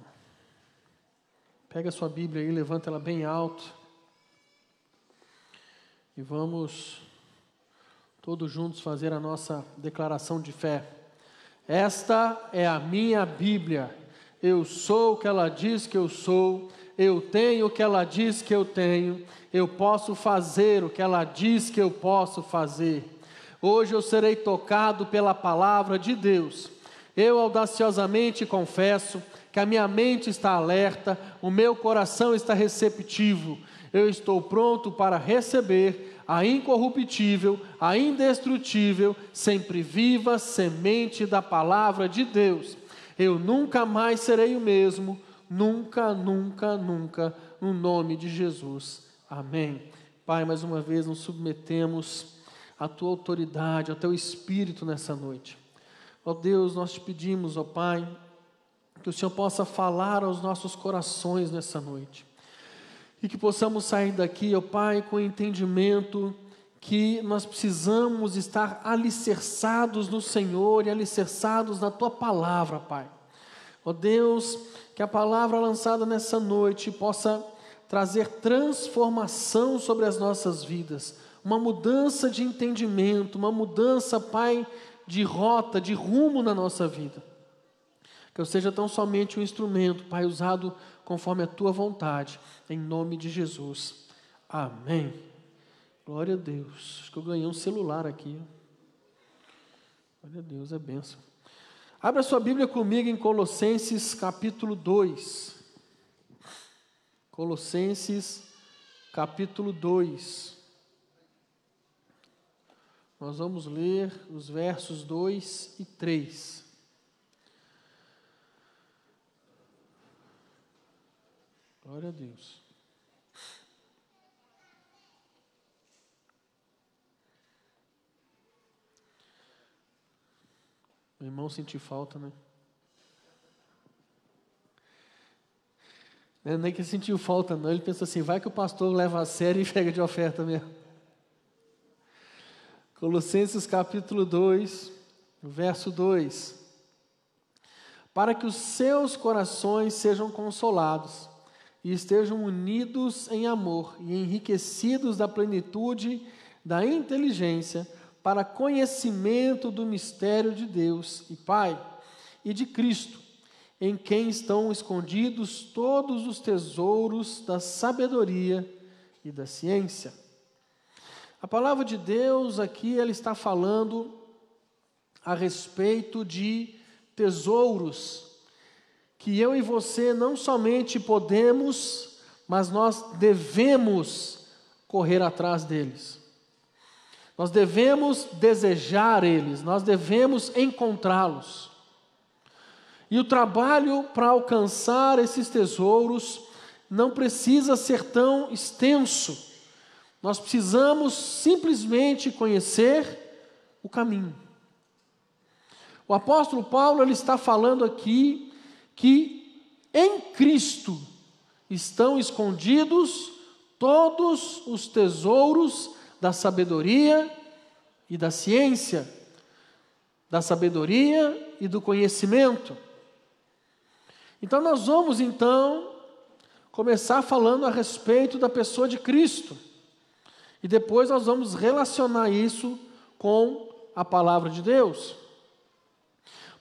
Pega a sua Bíblia aí, levanta ela bem alto. E vamos todos juntos fazer a nossa declaração de fé. Esta é a minha Bíblia. Eu sou o que ela diz que eu sou. Eu tenho o que ela diz que eu tenho. Eu posso fazer o que ela diz que eu posso fazer. Hoje eu serei tocado pela palavra de Deus. Eu audaciosamente confesso que a minha mente está alerta, o meu coração está receptivo. Eu estou pronto para receber a incorruptível, a indestrutível, sempre viva semente da palavra de Deus. Eu nunca mais serei o mesmo, nunca, nunca, nunca, no nome de Jesus. Amém. Pai, mais uma vez nos submetemos à tua autoridade, ao teu espírito nessa noite. Ó Deus, nós te pedimos, ó Pai, que o Senhor possa falar aos nossos corações nessa noite. E que possamos sair daqui, ó Pai, com o entendimento que nós precisamos estar alicerçados no Senhor e alicerçados na tua palavra, Pai. Ó Deus, que a palavra lançada nessa noite possa trazer transformação sobre as nossas vidas, uma mudança de entendimento, uma mudança, Pai, de rota, de rumo na nossa vida. Que eu seja tão somente um instrumento, Pai, usado conforme a tua vontade, em nome de Jesus. Amém. Glória a Deus. Acho que eu ganhei um celular aqui. Glória a Deus, é benção. Abra sua Bíblia comigo em Colossenses capítulo 2. Colossenses capítulo 2. Nós vamos ler os versos 2 e 3. Glória a Deus. Meu irmão sentiu falta, né? Não é nem que sentiu falta, não. Ele pensou assim: vai que o pastor leva a sério e pega de oferta mesmo. Colossenses capítulo 2, verso 2. Para que os seus corações sejam consolados e estejam unidos em amor e enriquecidos da plenitude da inteligência para conhecimento do mistério de Deus e Pai e de Cristo, em quem estão escondidos todos os tesouros da sabedoria e da ciência. A palavra de Deus aqui ela está falando a respeito de tesouros que eu e você não somente podemos, mas nós devemos correr atrás deles. Nós devemos desejar eles, nós devemos encontrá-los. E o trabalho para alcançar esses tesouros não precisa ser tão extenso. Nós precisamos simplesmente conhecer o caminho. O apóstolo Paulo ele está falando aqui que em Cristo estão escondidos todos os tesouros da sabedoria e da ciência, da sabedoria e do conhecimento. Então nós vamos então começar falando a respeito da pessoa de Cristo. E depois nós vamos relacionar isso com a palavra de Deus.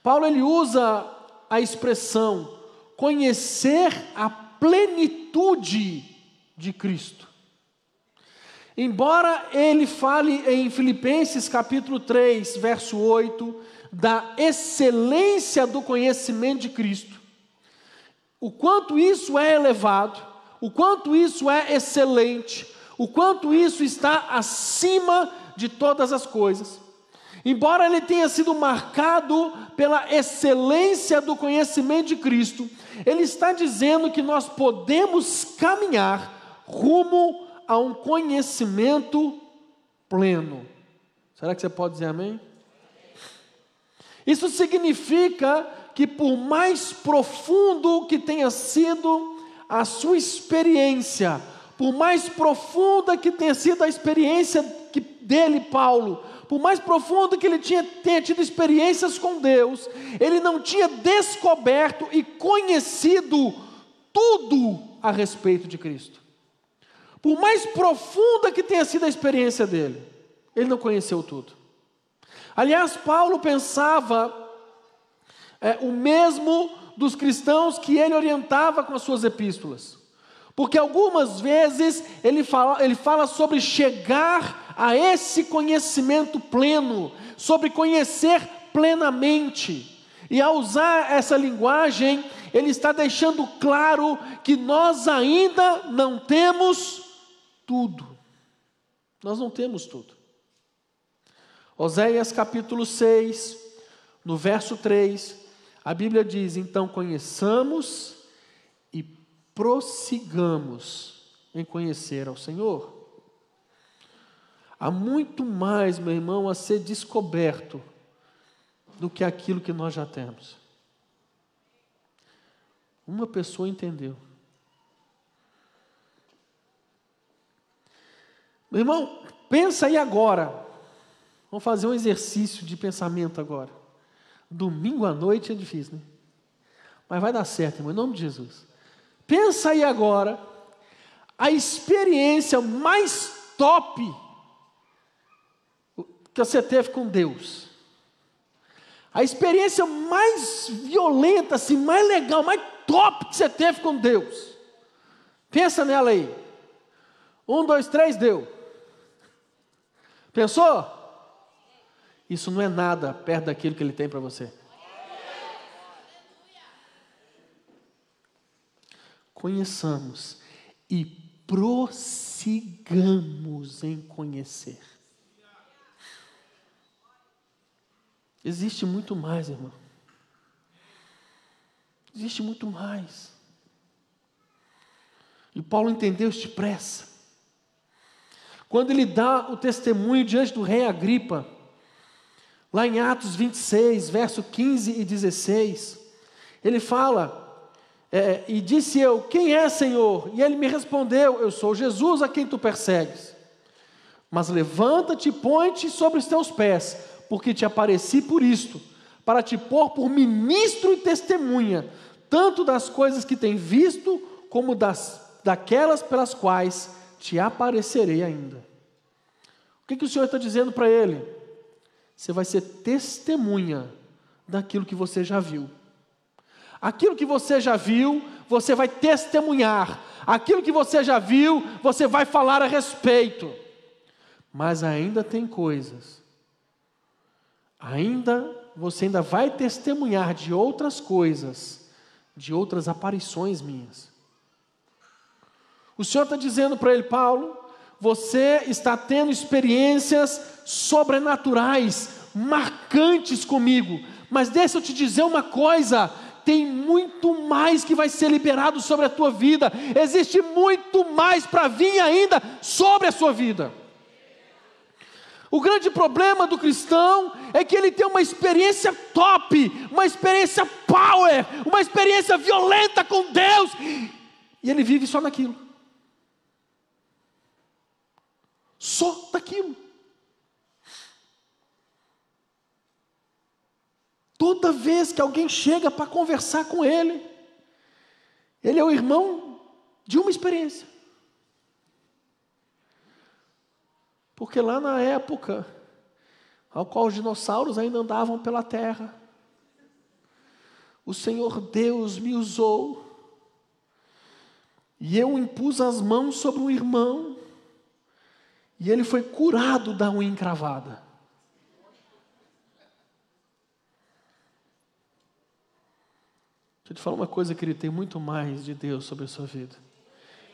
Paulo ele usa a expressão conhecer a plenitude de Cristo. Embora ele fale em Filipenses capítulo 3, verso 8, da excelência do conhecimento de Cristo, o quanto isso é elevado, o quanto isso é excelente, o quanto isso está acima de todas as coisas. Embora ele tenha sido marcado pela excelência do conhecimento de Cristo, ele está dizendo que nós podemos caminhar rumo a um conhecimento pleno. Será que você pode dizer amém? Isso significa que, por mais profundo que tenha sido a sua experiência, por mais profunda que tenha sido a experiência que, dele, Paulo, por mais profundo que ele tinha, tenha tido experiências com Deus, ele não tinha descoberto e conhecido tudo a respeito de Cristo. Por mais profunda que tenha sido a experiência dele, ele não conheceu tudo. Aliás, Paulo pensava é, o mesmo dos cristãos que ele orientava com as suas epístolas. Porque algumas vezes ele fala, ele fala sobre chegar a esse conhecimento pleno, sobre conhecer plenamente. E ao usar essa linguagem, ele está deixando claro que nós ainda não temos tudo. Nós não temos tudo. Oséias capítulo 6, no verso 3, a Bíblia diz: Então conheçamos prossigamos em conhecer ao Senhor. Há muito mais, meu irmão, a ser descoberto do que aquilo que nós já temos. Uma pessoa entendeu. Meu irmão, Pensa aí agora. Vamos fazer um exercício de pensamento agora. Domingo à noite é difícil, né? Mas vai dar certo, irmão, em nome de Jesus. Pensa aí agora a experiência mais top que você teve com Deus. A experiência mais violenta, assim, mais legal, mais top que você teve com Deus. Pensa nela aí. Um, dois, três, deu. Pensou? Isso não é nada perto daquilo que Ele tem para você. Conheçamos e prossigamos em conhecer. Existe muito mais, irmão. Existe muito mais. E Paulo entendeu isso depressa. Quando ele dá o testemunho diante do rei Agripa, lá em Atos 26, verso 15 e 16, ele fala, é, e disse eu: Quem é, Senhor? E ele me respondeu: Eu sou Jesus a quem tu persegues. Mas levanta-te e põe-te sobre os teus pés, porque te apareci por isto, para te pôr por ministro e testemunha, tanto das coisas que tem visto, como das, daquelas pelas quais te aparecerei ainda. O que, que o Senhor está dizendo para ele? Você vai ser testemunha daquilo que você já viu. Aquilo que você já viu, você vai testemunhar. Aquilo que você já viu, você vai falar a respeito. Mas ainda tem coisas. Ainda você ainda vai testemunhar de outras coisas, de outras aparições minhas. O Senhor está dizendo para ele, Paulo, você está tendo experiências sobrenaturais, marcantes comigo, mas deixa eu te dizer uma coisa: tem muito mais que vai ser liberado sobre a tua vida, existe muito mais para vir ainda sobre a sua vida. O grande problema do cristão é que ele tem uma experiência top, uma experiência power, uma experiência violenta com Deus, e ele vive só naquilo. Só daquilo. Toda vez que alguém chega para conversar com ele, ele é o irmão de uma experiência. Porque lá na época, ao qual os dinossauros ainda andavam pela terra, o Senhor Deus me usou, e eu impus as mãos sobre um irmão, e ele foi curado da unha encravada. Deixa eu te falar uma coisa, querido: tem muito mais de Deus sobre a sua vida.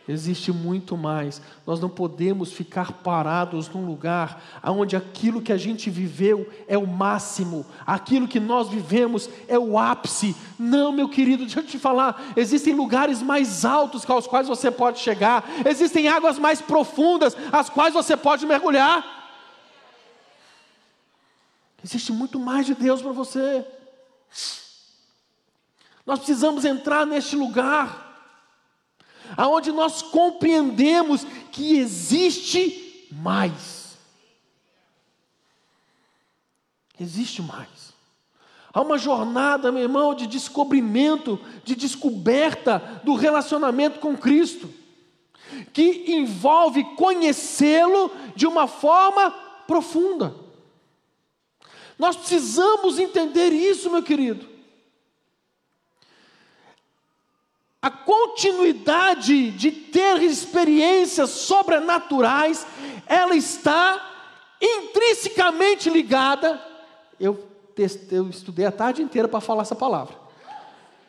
Existe muito mais. Nós não podemos ficar parados num lugar onde aquilo que a gente viveu é o máximo, aquilo que nós vivemos é o ápice. Não, meu querido, deixa eu te falar: existem lugares mais altos aos quais você pode chegar, existem águas mais profundas às quais você pode mergulhar. Existe muito mais de Deus para você. Nós precisamos entrar neste lugar aonde nós compreendemos que existe mais. Existe mais. Há uma jornada, meu irmão, de descobrimento, de descoberta do relacionamento com Cristo, que envolve conhecê-lo de uma forma profunda. Nós precisamos entender isso, meu querido. A continuidade de ter experiências sobrenaturais, ela está intrinsecamente ligada. Eu, eu estudei a tarde inteira para falar essa palavra.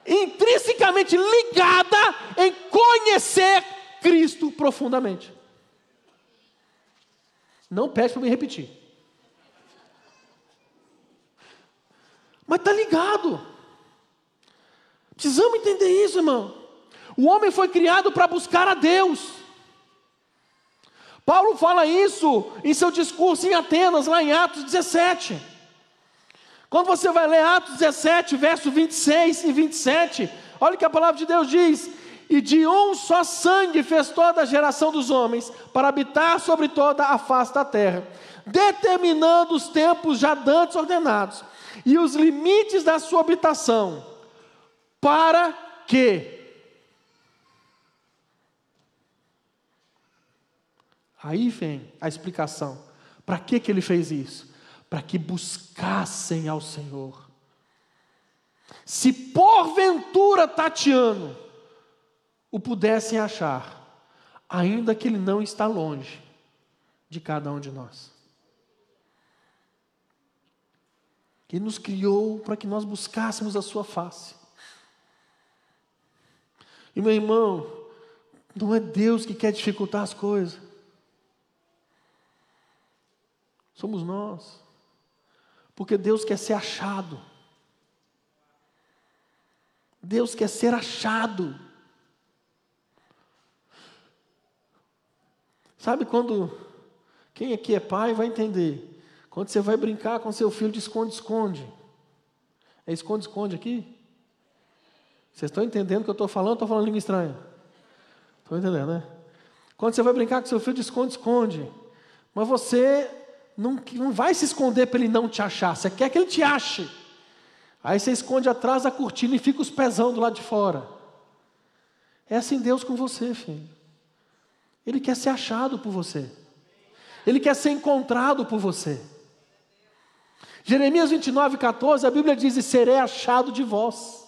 Intrinsecamente ligada em conhecer Cristo profundamente. Não pede para me repetir. Mas está ligado. Precisamos entender isso, irmão. O homem foi criado para buscar a Deus. Paulo fala isso em seu discurso em Atenas, lá em Atos 17. Quando você vai ler Atos 17, verso 26 e 27, olha o que a palavra de Deus diz: E de um só sangue fez toda a geração dos homens, para habitar sobre toda a face da terra, determinando os tempos já dantes ordenados, e os limites da sua habitação, para que Aí vem a explicação. Para que, que ele fez isso? Para que buscassem ao Senhor. Se porventura Tatiano o pudessem achar, ainda que ele não está longe de cada um de nós. Ele nos criou para que nós buscássemos a sua face. E meu irmão, não é Deus que quer dificultar as coisas. Somos nós. Porque Deus quer ser achado. Deus quer ser achado. Sabe quando quem aqui é pai vai entender? Quando você vai brincar com seu filho de esconde-esconde. É esconde-esconde aqui? Vocês estão entendendo o que eu estou falando? Estou falando língua estranha. Estão entendendo, né? Quando você vai brincar com seu filho de esconde-esconde, mas você não, não vai se esconder para ele não te achar, você quer que ele te ache. Aí você esconde atrás da cortina e fica os pezão do lado de fora. É assim Deus com você, filho. Ele quer ser achado por você. Ele quer ser encontrado por você. Jeremias 29, 14, a Bíblia diz: serei achado de vós.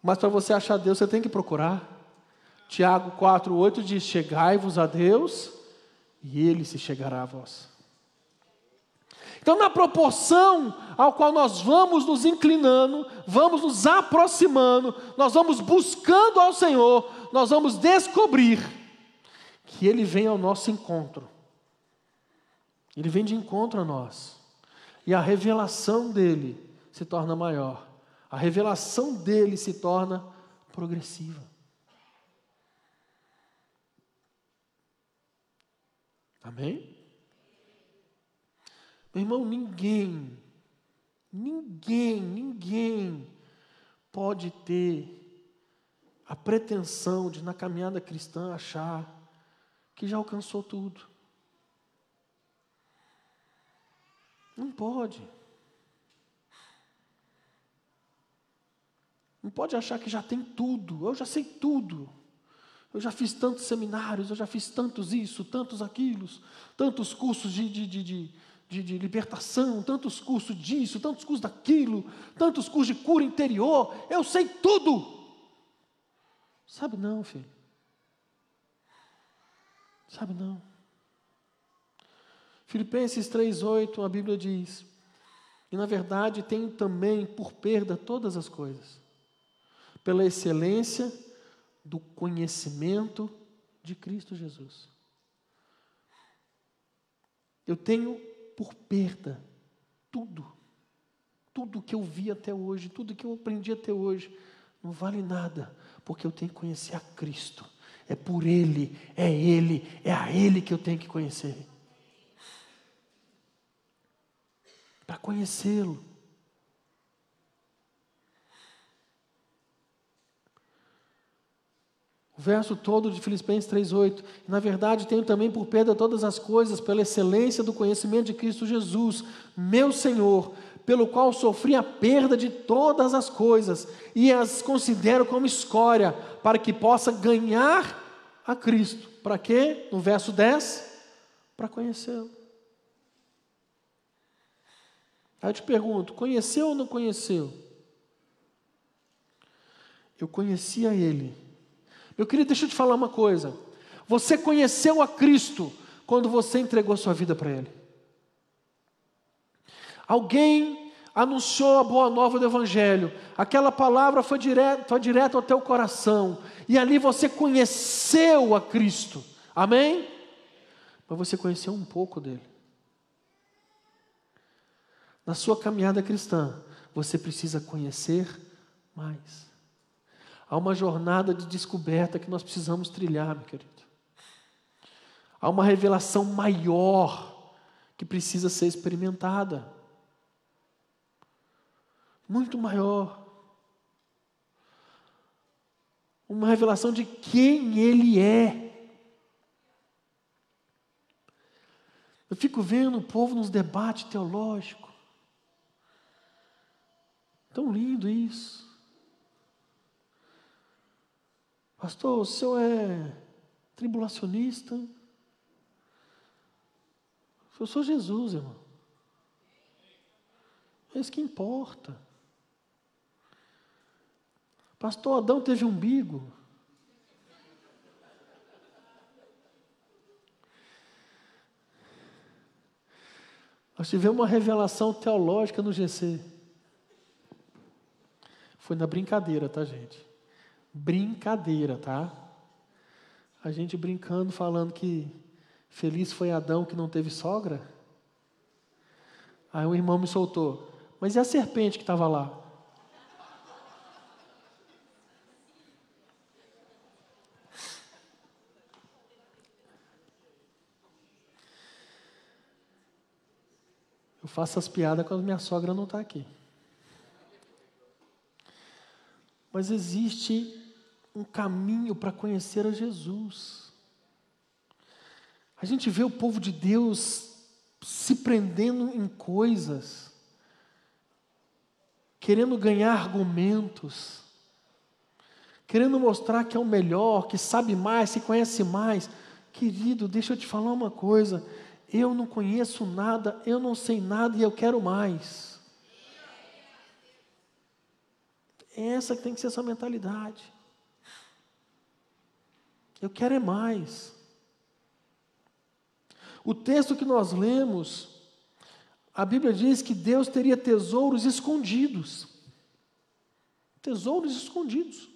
Mas para você achar Deus, você tem que procurar. Tiago 4,8 diz: Chegai-vos a Deus, e Ele se chegará a vós. Então, na proporção ao qual nós vamos nos inclinando, vamos nos aproximando, nós vamos buscando ao Senhor, nós vamos descobrir que Ele vem ao nosso encontro. Ele vem de encontro a nós. E a revelação dele se torna maior. A revelação dele se torna progressiva. Amém? Meu irmão, ninguém, ninguém, ninguém pode ter a pretensão de, na caminhada cristã, achar que já alcançou tudo. Não pode. Não pode achar que já tem tudo. Eu já sei tudo. Eu já fiz tantos seminários, eu já fiz tantos isso, tantos aquilo, tantos cursos de, de, de, de, de libertação, tantos cursos disso, tantos cursos daquilo, tantos cursos de cura interior. Eu sei tudo. Sabe não, filho. Sabe não. Filipenses 3,8, a Bíblia diz: E na verdade tenho também por perda todas as coisas, pela excelência do conhecimento de Cristo Jesus. Eu tenho por perda tudo, tudo que eu vi até hoje, tudo que eu aprendi até hoje, não vale nada, porque eu tenho que conhecer a Cristo. É por Ele, é Ele, é a Ele que eu tenho que conhecer. Para conhecê-lo. O verso todo de Filipenses 3,8. Na verdade, tenho também por perda todas as coisas, pela excelência do conhecimento de Cristo Jesus, meu Senhor, pelo qual sofri a perda de todas as coisas e as considero como escória, para que possa ganhar a Cristo. Para quê? No verso 10, para conhecê-lo. Aí eu te pergunto: conheceu ou não conheceu? Eu conhecia Ele meu querido, deixa eu te falar uma coisa. Você conheceu a Cristo quando você entregou sua vida para Ele. Alguém anunciou a boa nova do Evangelho, aquela palavra foi direto, foi direto ao teu coração, e ali você conheceu a Cristo, amém? Mas você conheceu um pouco dele. Na sua caminhada cristã, você precisa conhecer mais. Há uma jornada de descoberta que nós precisamos trilhar, meu querido. Há uma revelação maior que precisa ser experimentada. muito maior. Uma revelação de quem Ele é. Eu fico vendo o povo nos debates teológicos. Tão lindo isso. Pastor, o senhor é tribulacionista? Eu sou Jesus, irmão. É isso que importa. Pastor Adão teve umbigo. Nós tivemos uma revelação teológica no GC. Foi na brincadeira, tá, gente? Brincadeira, tá? A gente brincando, falando que feliz foi Adão que não teve sogra. Aí um irmão me soltou. Mas e a serpente que estava lá? Eu faço as piadas quando minha sogra não está aqui. Mas existe um caminho para conhecer a Jesus. A gente vê o povo de Deus se prendendo em coisas, querendo ganhar argumentos, querendo mostrar que é o melhor, que sabe mais, que conhece mais. Querido, deixa eu te falar uma coisa. Eu não conheço nada, eu não sei nada e eu quero mais. Essa que tem que ser essa mentalidade. Eu quero é mais. O texto que nós lemos, a Bíblia diz que Deus teria tesouros escondidos. Tesouros escondidos.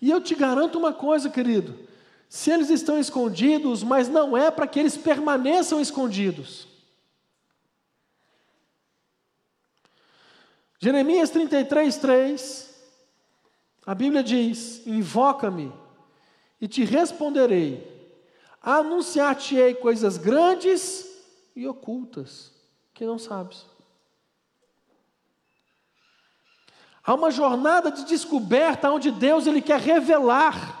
E eu te garanto uma coisa, querido: se eles estão escondidos, mas não é para que eles permaneçam escondidos. Jeremias 33, 3, a Bíblia diz: Invoca-me e te responderei, anunciar-te-ei coisas grandes e ocultas que não sabes. Há uma jornada de descoberta onde Deus ele quer revelar,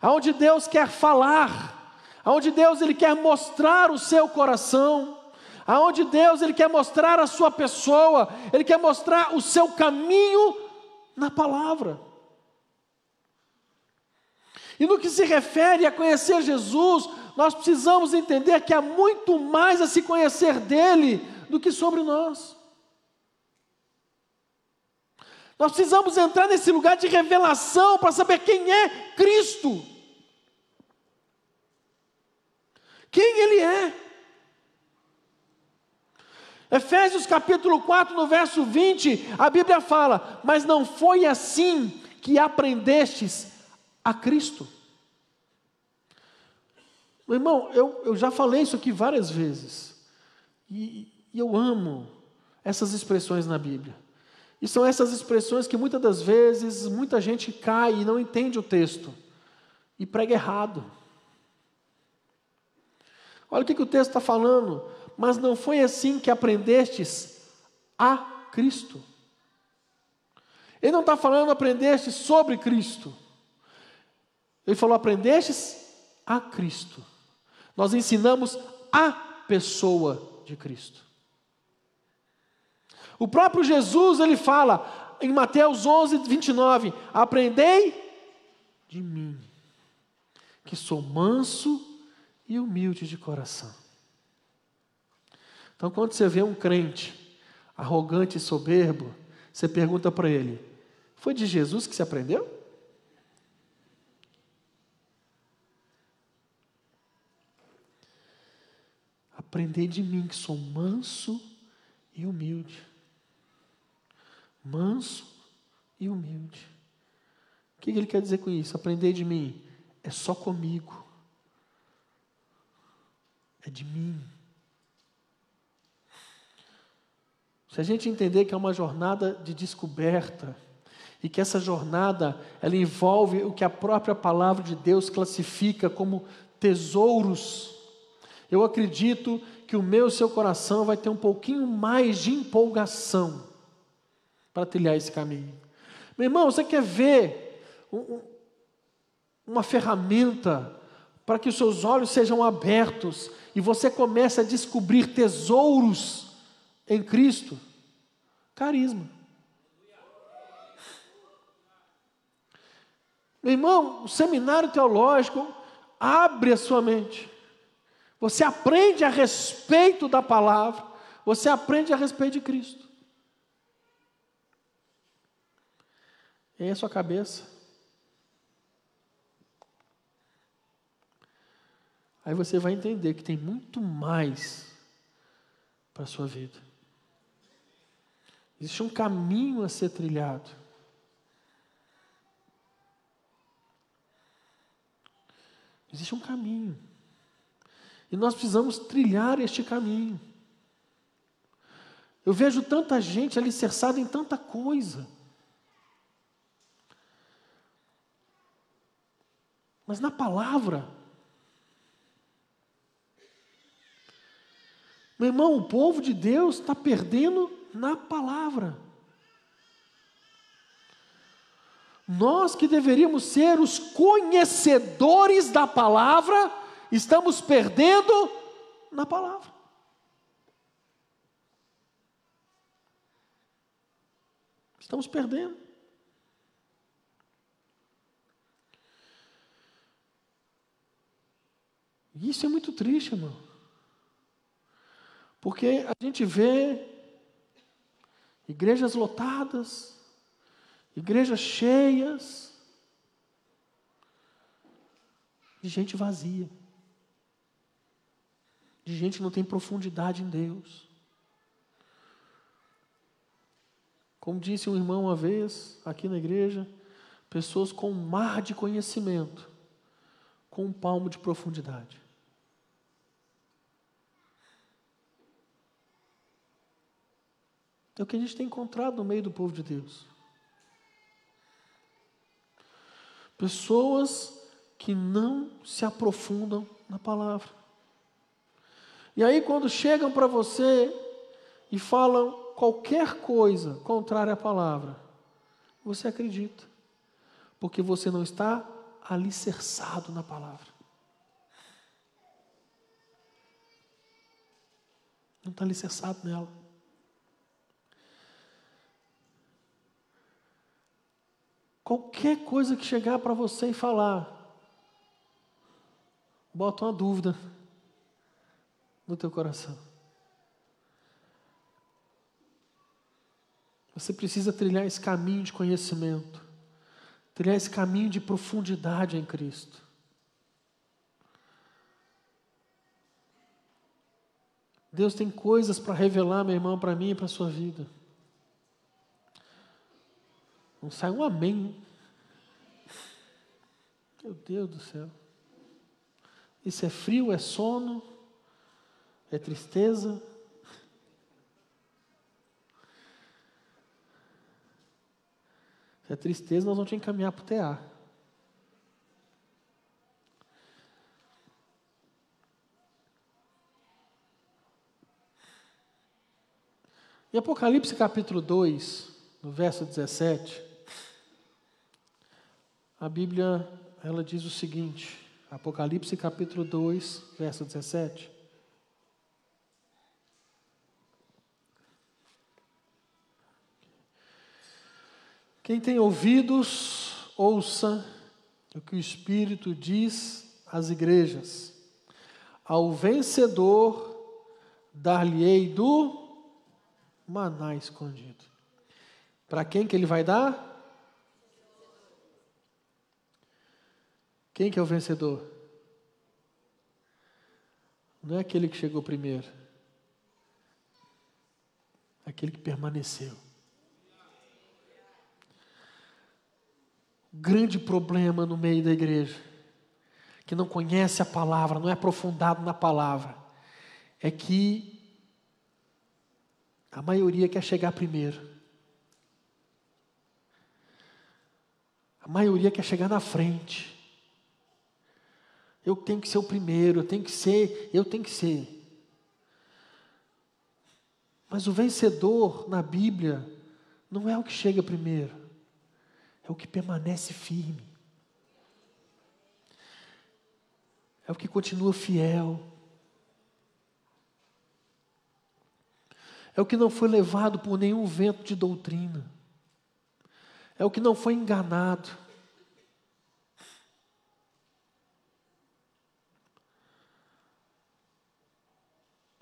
onde Deus quer falar, onde Deus ele quer mostrar o seu coração, aonde Deus ele quer mostrar a sua pessoa, ele quer mostrar o seu caminho na palavra. E no que se refere a conhecer Jesus, nós precisamos entender que há muito mais a se conhecer dele do que sobre nós. Nós precisamos entrar nesse lugar de revelação para saber quem é Cristo. Quem Ele é. Efésios capítulo 4, no verso 20, a Bíblia fala: Mas não foi assim que aprendestes a Cristo. Meu irmão, eu, eu já falei isso aqui várias vezes, e, e eu amo essas expressões na Bíblia. E são essas expressões que muitas das vezes muita gente cai e não entende o texto e prega errado. Olha o que, que o texto está falando. Mas não foi assim que aprendestes a Cristo. Ele não está falando aprendeste sobre Cristo. Ele falou: aprendestes a Cristo. Nós ensinamos a pessoa de Cristo. O próprio Jesus, ele fala em Mateus 11, 29, aprendei de mim, que sou manso e humilde de coração. Então, quando você vê um crente arrogante e soberbo, você pergunta para ele: foi de Jesus que você aprendeu? Aprendei de mim que sou manso e humilde. Manso e humilde. O que ele quer dizer com isso? Aprender de mim é só comigo. É de mim. Se a gente entender que é uma jornada de descoberta e que essa jornada ela envolve o que a própria palavra de Deus classifica como tesouros eu acredito que o meu e seu coração vai ter um pouquinho mais de empolgação para trilhar esse caminho. Meu irmão, você quer ver um- um- uma ferramenta para que os seus olhos sejam abertos e você comece a descobrir tesouros em Cristo? Carisma. Meu irmão, o seminário teológico abre a sua mente. Você aprende a respeito da palavra, você aprende a respeito de Cristo. E aí a sua cabeça. Aí você vai entender que tem muito mais para a sua vida. Existe um caminho a ser trilhado. Existe um caminho. E nós precisamos trilhar este caminho. Eu vejo tanta gente alicerçada em tanta coisa. Mas na palavra, meu irmão, o povo de Deus está perdendo na palavra. Nós que deveríamos ser os conhecedores da palavra, estamos perdendo na palavra. Estamos perdendo. Isso é muito triste, irmão. Porque a gente vê igrejas lotadas, igrejas cheias, de gente vazia, de gente que não tem profundidade em Deus. Como disse um irmão uma vez aqui na igreja, pessoas com um mar de conhecimento, com um palmo de profundidade. É o que a gente tem encontrado no meio do povo de Deus. Pessoas que não se aprofundam na palavra. E aí, quando chegam para você e falam qualquer coisa contrária à palavra, você acredita, porque você não está alicerçado na palavra. Não está alicerçado nela. Qualquer coisa que chegar para você e falar, bota uma dúvida no teu coração. Você precisa trilhar esse caminho de conhecimento, trilhar esse caminho de profundidade em Cristo. Deus tem coisas para revelar, meu irmão, para mim e para a sua vida. Não sai um amém. Meu Deus do céu. Isso é frio, é sono, é tristeza. Se é tristeza, nós vamos te encaminhar para o TA. Em Apocalipse capítulo 2, no verso 17, a Bíblia ela diz o seguinte, Apocalipse capítulo 2, verso 17. Quem tem ouvidos, ouça o que o Espírito diz às igrejas. Ao vencedor dar-lhe-ei do maná escondido. Para quem que ele vai dar? Quem que é o vencedor? Não é aquele que chegou primeiro. É aquele que permaneceu. Grande problema no meio da igreja, que não conhece a palavra, não é aprofundado na palavra, é que a maioria quer chegar primeiro. A maioria quer chegar na frente. Eu tenho que ser o primeiro, eu tenho que ser, eu tenho que ser. Mas o vencedor na Bíblia não é o que chega primeiro, é o que permanece firme, é o que continua fiel, é o que não foi levado por nenhum vento de doutrina, é o que não foi enganado.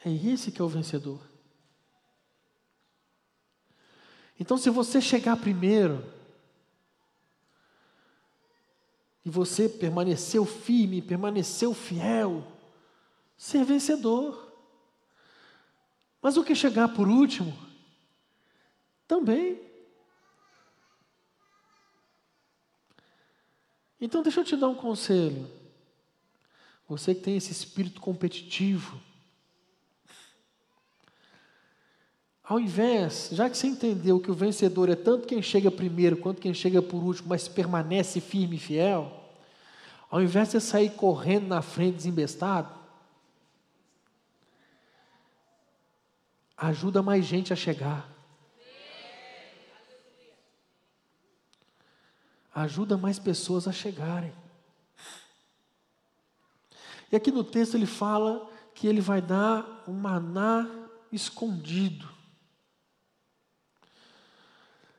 É esse que é o vencedor. Então, se você chegar primeiro, e você permaneceu firme, permaneceu fiel, ser vencedor. Mas o que chegar por último, também. Então, deixa eu te dar um conselho. Você que tem esse espírito competitivo, Ao invés, já que você entendeu que o vencedor é tanto quem chega primeiro quanto quem chega por último, mas permanece firme e fiel, ao invés de você sair correndo na frente desembestado, ajuda mais gente a chegar. Ajuda mais pessoas a chegarem. E aqui no texto ele fala que ele vai dar um maná escondido.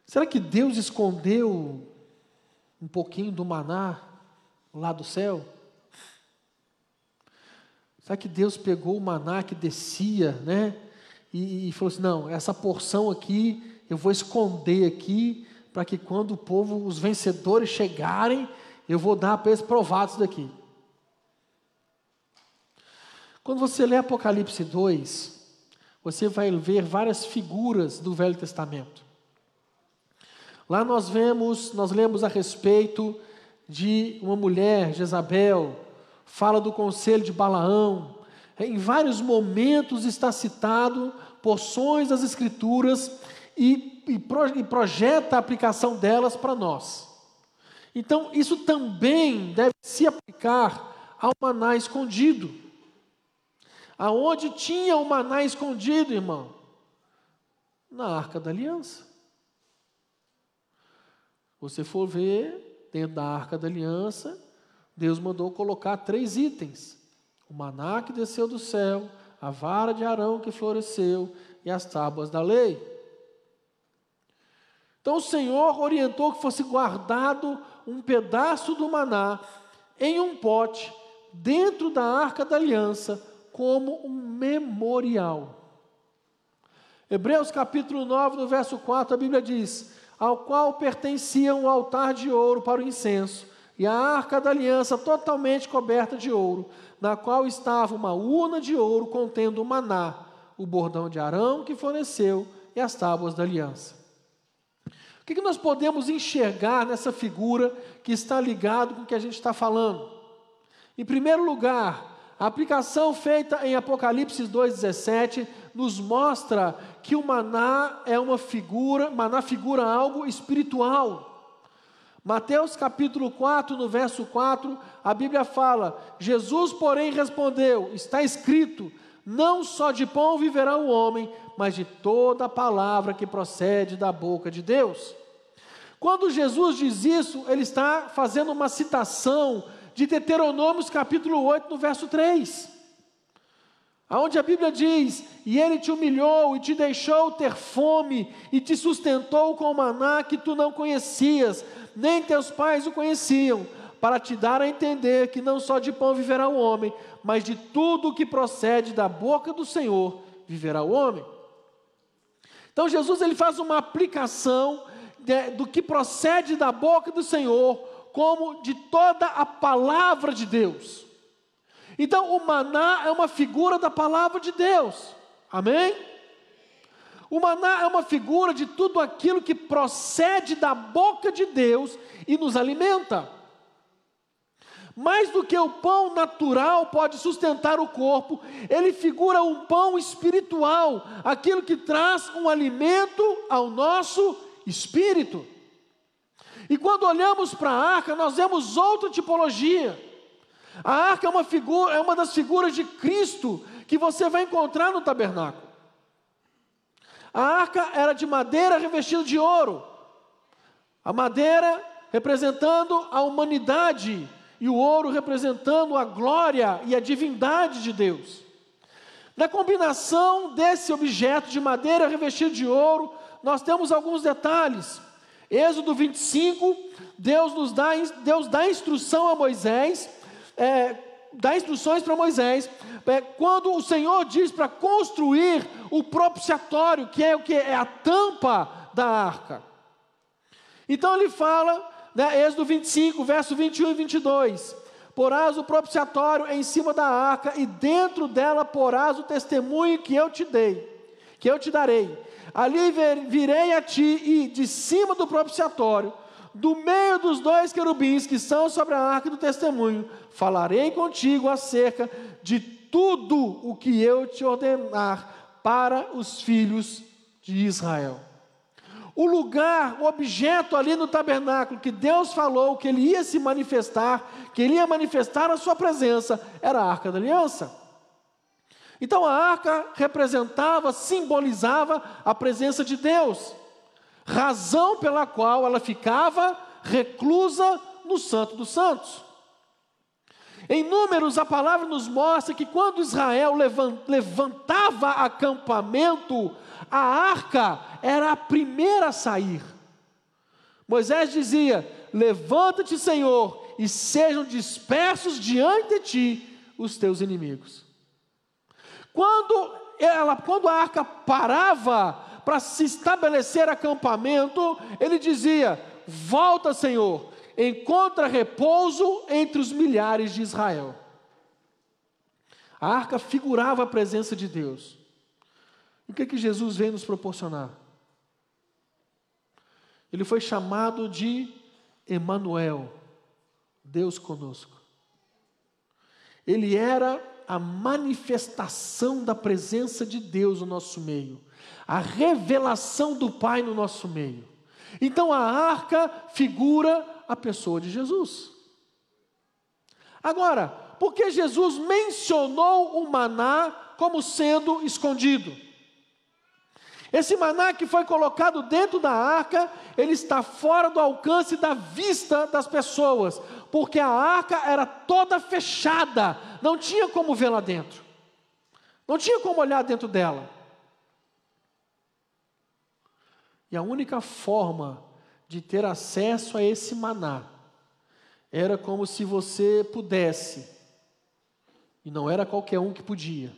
Será que Deus escondeu um pouquinho do maná lá do céu? Será que Deus pegou o maná que descia, né? E, e falou assim: não, essa porção aqui eu vou esconder aqui, para que quando o povo, os vencedores chegarem, eu vou dar para eles provados daqui. Quando você lê Apocalipse 2, você vai ver várias figuras do Velho Testamento. Lá nós vemos, nós lemos a respeito de uma mulher, Jezabel, fala do conselho de Balaão. Em vários momentos está citado porções das Escrituras e, e, e projeta a aplicação delas para nós. Então, isso também deve se aplicar ao maná escondido. Aonde tinha o maná escondido, irmão? Na arca da aliança. Você for ver, dentro da arca da aliança, Deus mandou colocar três itens: o maná que desceu do céu, a vara de Arão que floresceu e as tábuas da lei. Então o Senhor orientou que fosse guardado um pedaço do maná em um pote dentro da arca da aliança como um memorial. Hebreus capítulo 9, no verso 4, a Bíblia diz: ao qual pertencia um altar de ouro para o incenso, e a arca da aliança totalmente coberta de ouro, na qual estava uma urna de ouro contendo o maná, o bordão de Arão que forneceu e as tábuas da aliança. O que, que nós podemos enxergar nessa figura que está ligado com o que a gente está falando? Em primeiro lugar, a aplicação feita em Apocalipse 2,17 nos mostra que o maná é uma figura, maná figura algo espiritual. Mateus capítulo 4, no verso 4, a Bíblia fala: Jesus, porém, respondeu: Está escrito, não só de pão viverá o homem, mas de toda a palavra que procede da boca de Deus. Quando Jesus diz isso, ele está fazendo uma citação de Deuteronômios capítulo 8, no verso 3. Aonde a Bíblia diz: "E ele te humilhou e te deixou ter fome e te sustentou com maná que tu não conhecias, nem teus pais o conheciam, para te dar a entender que não só de pão viverá o homem, mas de tudo o que procede da boca do Senhor viverá o homem." Então Jesus ele faz uma aplicação de, do que procede da boca do Senhor como de toda a palavra de Deus. Então, o maná é uma figura da palavra de Deus. Amém? O maná é uma figura de tudo aquilo que procede da boca de Deus e nos alimenta. Mais do que o pão natural pode sustentar o corpo, ele figura um pão espiritual, aquilo que traz um alimento ao nosso espírito. E quando olhamos para a arca, nós vemos outra tipologia. A arca é uma figura, é uma das figuras de Cristo que você vai encontrar no tabernáculo. A arca era de madeira revestida de ouro. A madeira representando a humanidade e o ouro representando a glória e a divindade de Deus. Na combinação desse objeto de madeira revestido de ouro, nós temos alguns detalhes. Êxodo 25, Deus nos dá, Deus dá instrução a Moisés, é, dá instruções para Moisés, é, quando o Senhor diz para construir o propiciatório, que é o que é a tampa da arca. Então ele fala, né, Êxodo 25, verso 21 e 22. Porás o propiciatório em cima da arca, e dentro dela porás o testemunho que eu te dei, que eu te darei. Ali virei a ti, e de cima do propiciatório, do meio dos dois querubins que são sobre a arca do testemunho, falarei contigo acerca de tudo o que eu te ordenar para os filhos de Israel. O lugar, o objeto ali no tabernáculo que Deus falou que ele ia se manifestar, que ele ia manifestar a sua presença, era a arca da aliança. Então a arca representava, simbolizava a presença de Deus, razão pela qual ela ficava reclusa no Santo dos Santos. Em Números, a palavra nos mostra que quando Israel levantava acampamento, a arca era a primeira a sair. Moisés dizia: Levanta-te, Senhor, e sejam dispersos diante de ti os teus inimigos. Quando, ela, quando a arca parava para se estabelecer acampamento, ele dizia: Volta, Senhor, encontra repouso entre os milhares de Israel. A arca figurava a presença de Deus. O que, que Jesus veio nos proporcionar? Ele foi chamado de Emanuel, Deus conosco. Ele era a manifestação da presença de Deus no nosso meio, a revelação do Pai no nosso meio. Então a arca figura a pessoa de Jesus. Agora, por que Jesus mencionou o maná como sendo escondido? Esse maná que foi colocado dentro da arca, ele está fora do alcance da vista das pessoas, porque a arca era toda fechada, não tinha como ver lá dentro, não tinha como olhar dentro dela. E a única forma de ter acesso a esse maná era como se você pudesse, e não era qualquer um que podia,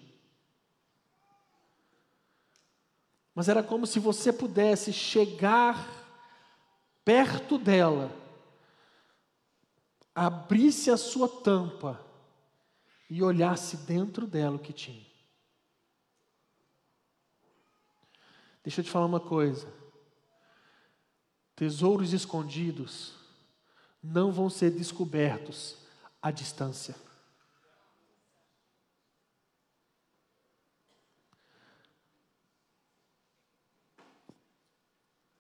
mas era como se você pudesse chegar perto dela abrisse a sua tampa e olhasse dentro dela o que tinha. Deixa eu te falar uma coisa. Tesouros escondidos não vão ser descobertos à distância.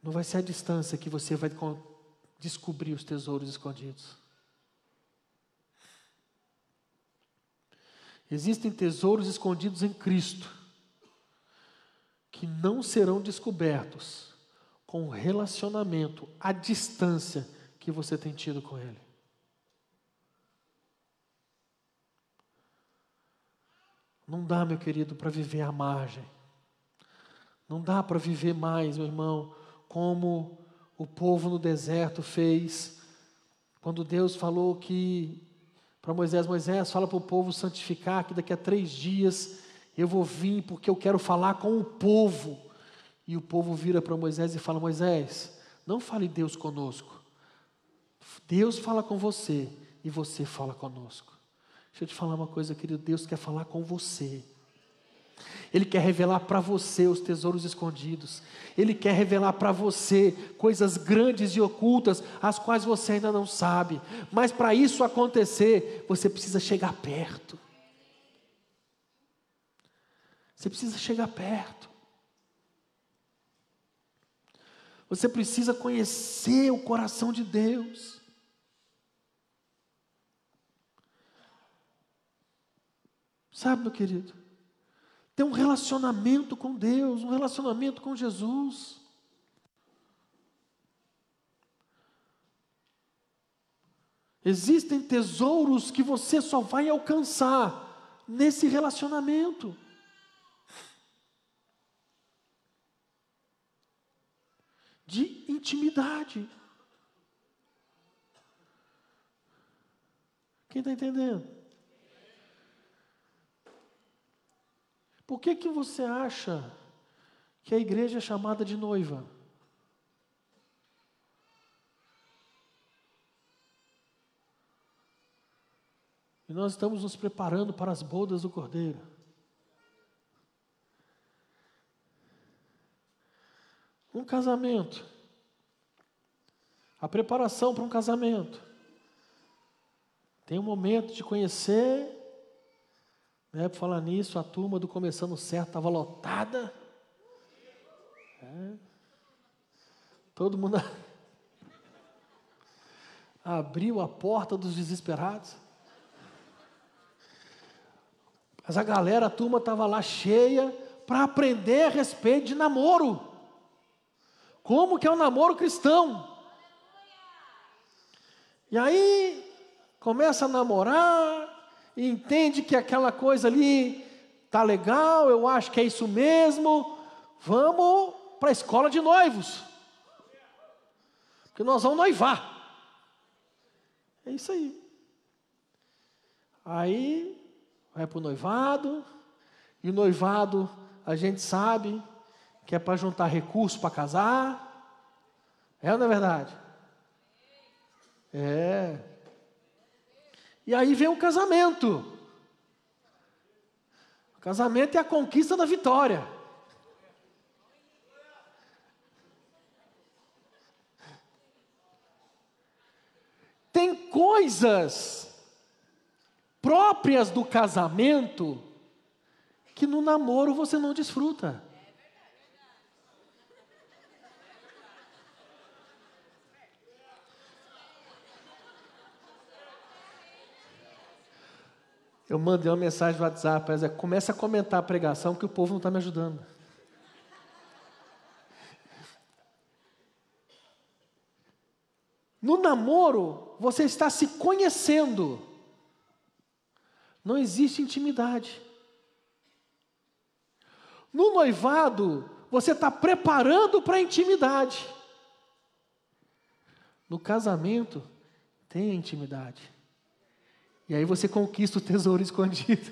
Não vai ser à distância que você vai descobrir os tesouros escondidos. Existem tesouros escondidos em Cristo que não serão descobertos com o relacionamento à distância que você tem tido com Ele. Não dá, meu querido, para viver à margem. Não dá para viver mais, meu irmão, como o povo no deserto fez, quando Deus falou que para Moisés: Moisés, fala para o povo santificar que daqui a três dias eu vou vir porque eu quero falar com o povo. E o povo vira para Moisés e fala: Moisés, não fale Deus conosco. Deus fala com você e você fala conosco. Deixa eu te falar uma coisa, querido. Deus quer falar com você. Ele quer revelar para você os tesouros escondidos. Ele quer revelar para você coisas grandes e ocultas, as quais você ainda não sabe. Mas para isso acontecer, você precisa chegar perto. Você precisa chegar perto. Você precisa conhecer o coração de Deus. Sabe, meu querido? Ter um relacionamento com Deus, um relacionamento com Jesus. Existem tesouros que você só vai alcançar nesse relacionamento. De intimidade. Quem está entendendo? Por que, que você acha que a igreja é chamada de noiva? E nós estamos nos preparando para as bodas do Cordeiro. Um casamento. A preparação para um casamento. Tem um momento de conhecer. Né, por falar nisso, a turma do Começando Certo estava lotada. É. Todo mundo abriu a porta dos desesperados. Mas a galera, a turma estava lá cheia para aprender a respeito de namoro. Como que é o namoro cristão? E aí começa a namorar, e entende que aquela coisa ali tá legal, eu acho que é isso mesmo. Vamos para a escola de noivos. Porque nós vamos noivar. É isso aí. Aí vai para o noivado, e o noivado a gente sabe que é para juntar recursos para casar. É ou não é verdade? É. E aí vem o casamento. O casamento é a conquista da vitória. Tem coisas próprias do casamento que no namoro você não desfruta. Eu mandei uma mensagem no WhatsApp, mas é, começa a comentar a pregação que o povo não está me ajudando. No namoro, você está se conhecendo. Não existe intimidade. No noivado, você está preparando para a intimidade. No casamento, tem a intimidade. E aí você conquista o tesouro escondido.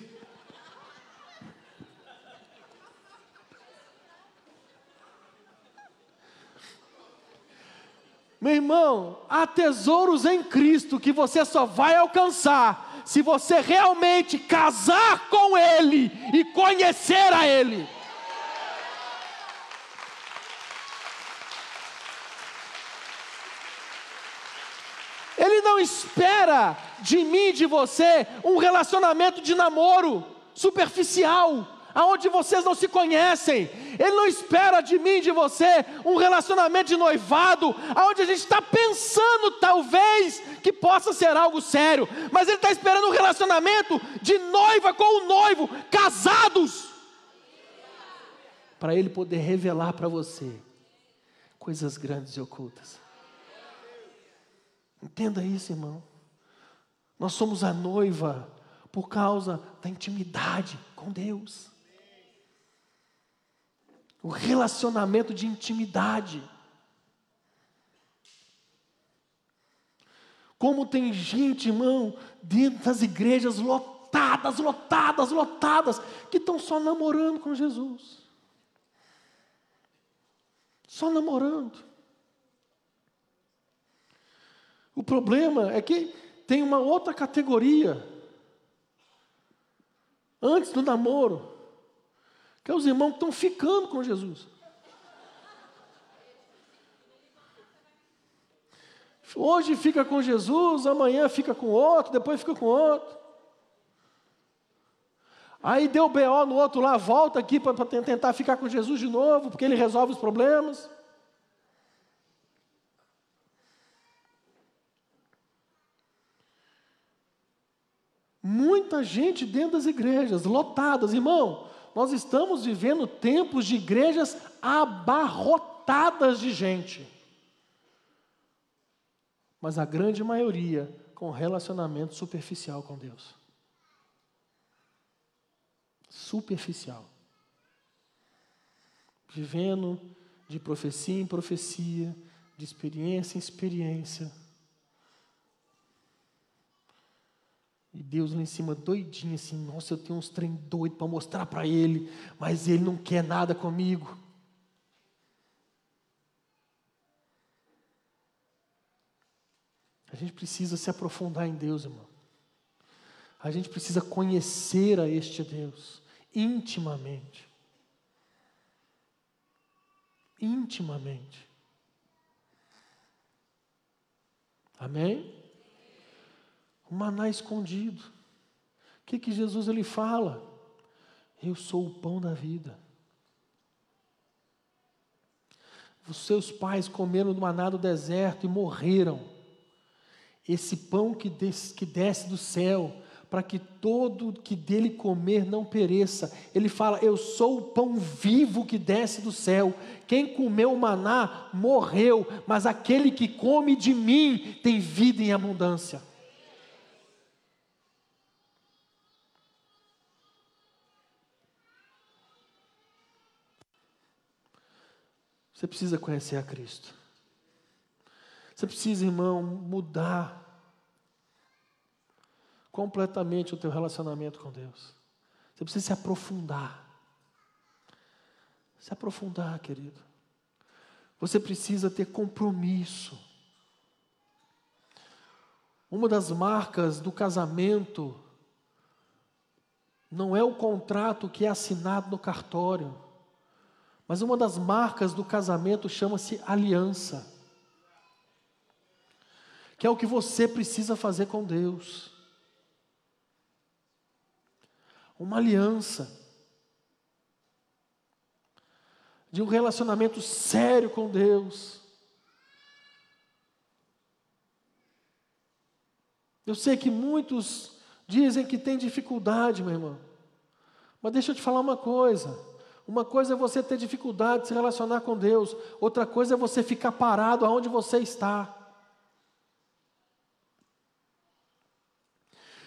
Meu irmão, há tesouros em Cristo que você só vai alcançar se você realmente casar com Ele e conhecer a Ele. Ele espera de mim de você um relacionamento de namoro superficial, aonde vocês não se conhecem. Ele não espera de mim de você um relacionamento de noivado, aonde a gente está pensando talvez que possa ser algo sério, mas ele está esperando um relacionamento de noiva com o noivo, casados, para ele poder revelar para você coisas grandes e ocultas. Entenda isso, irmão. Nós somos a noiva por causa da intimidade com Deus. O relacionamento de intimidade. Como tem gente, irmão, dentro das igrejas lotadas, lotadas, lotadas, que estão só namorando com Jesus. Só namorando. O problema é que tem uma outra categoria antes do namoro, que é os irmãos que estão ficando com Jesus. Hoje fica com Jesus, amanhã fica com outro, depois fica com outro. Aí deu BO no outro lá, volta aqui para tentar ficar com Jesus de novo, porque ele resolve os problemas. Muita gente dentro das igrejas, lotadas, irmão. Nós estamos vivendo tempos de igrejas abarrotadas de gente. Mas a grande maioria com relacionamento superficial com Deus. Superficial. Vivendo de profecia em profecia, de experiência em experiência. E Deus lá em cima doidinho assim, nossa, eu tenho uns trem doido para mostrar para ele, mas ele não quer nada comigo. A gente precisa se aprofundar em Deus, irmão. A gente precisa conhecer a este Deus intimamente. Intimamente. Amém? O maná escondido. O que, que Jesus ele fala? Eu sou o pão da vida. Os seus pais comeram do maná do deserto e morreram. Esse pão que desce, que desce do céu, para que todo que dele comer não pereça. Ele fala: Eu sou o pão vivo que desce do céu. Quem comeu o maná morreu, mas aquele que come de mim tem vida em abundância. Você precisa conhecer a Cristo. Você precisa, irmão, mudar completamente o teu relacionamento com Deus. Você precisa se aprofundar. Se aprofundar, querido. Você precisa ter compromisso. Uma das marcas do casamento não é o contrato que é assinado no cartório, mas uma das marcas do casamento chama-se aliança, que é o que você precisa fazer com Deus. uma aliança, de um relacionamento sério com Deus. Eu sei que muitos dizem que tem dificuldade, meu irmão. Mas deixa eu te falar uma coisa. Uma coisa é você ter dificuldade de se relacionar com Deus, outra coisa é você ficar parado aonde você está.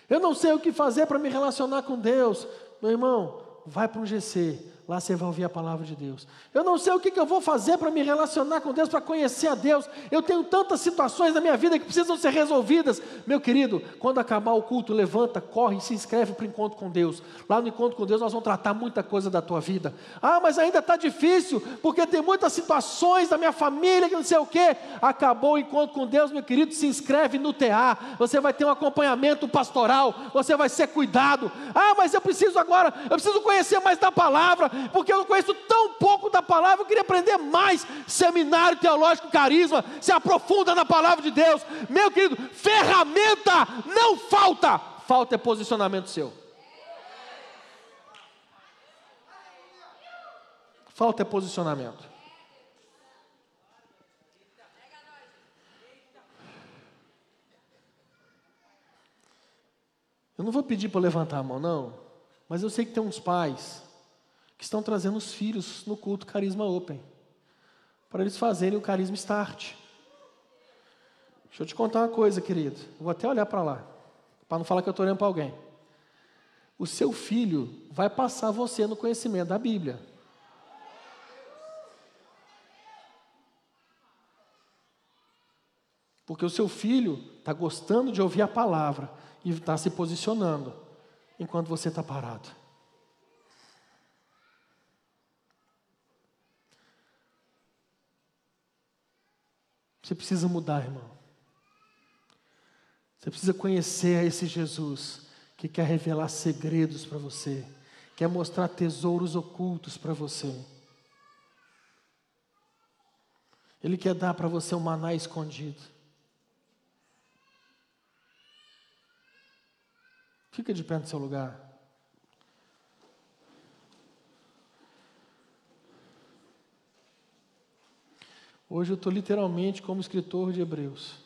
Eu não sei o que fazer para me relacionar com Deus. Meu irmão, vai para um GC, Lá você vai ouvir a palavra de Deus. Eu não sei o que, que eu vou fazer para me relacionar com Deus, para conhecer a Deus. Eu tenho tantas situações na minha vida que precisam ser resolvidas. Meu querido, quando acabar o culto, levanta, corre e se inscreve para o encontro com Deus. Lá no encontro com Deus nós vamos tratar muita coisa da tua vida. Ah, mas ainda está difícil, porque tem muitas situações da minha família que não sei o quê. Acabou o encontro com Deus, meu querido, se inscreve no TA. Você vai ter um acompanhamento pastoral, você vai ser cuidado. Ah, mas eu preciso agora, eu preciso conhecer mais da palavra porque eu não conheço tão pouco da palavra, eu queria aprender mais. Seminário Teológico Carisma, se aprofunda na palavra de Deus. Meu querido, ferramenta não falta, falta é posicionamento seu. Falta é posicionamento. Eu não vou pedir para levantar a mão, não, mas eu sei que tem uns pais que estão trazendo os filhos no culto Carisma Open, para eles fazerem o Carisma Start. Deixa eu te contar uma coisa, querido. Vou até olhar para lá, para não falar que eu estou olhando para alguém. O seu filho vai passar você no conhecimento da Bíblia. Porque o seu filho está gostando de ouvir a palavra e está se posicionando, enquanto você está parado. Você precisa mudar, irmão. Você precisa conhecer esse Jesus que quer revelar segredos para você, quer mostrar tesouros ocultos para você. Ele quer dar para você um maná escondido. Fica de pé no seu lugar. Hoje eu estou literalmente como escritor de Hebreus.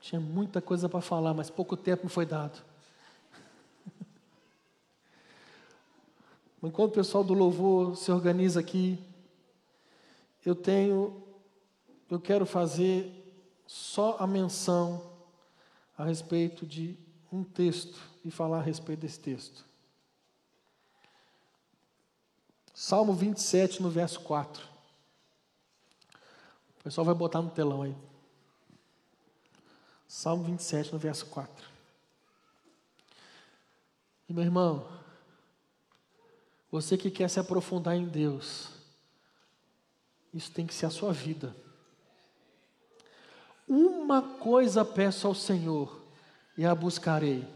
Tinha muita coisa para falar, mas pouco tempo me foi dado. Enquanto o pessoal do louvor se organiza aqui, eu tenho, eu quero fazer só a menção a respeito de um texto e falar a respeito desse texto. Salmo 27, no verso 4. O pessoal vai botar no telão aí. Salmo 27, no verso 4. E meu irmão, você que quer se aprofundar em Deus, isso tem que ser a sua vida. Uma coisa peço ao Senhor e a buscarei,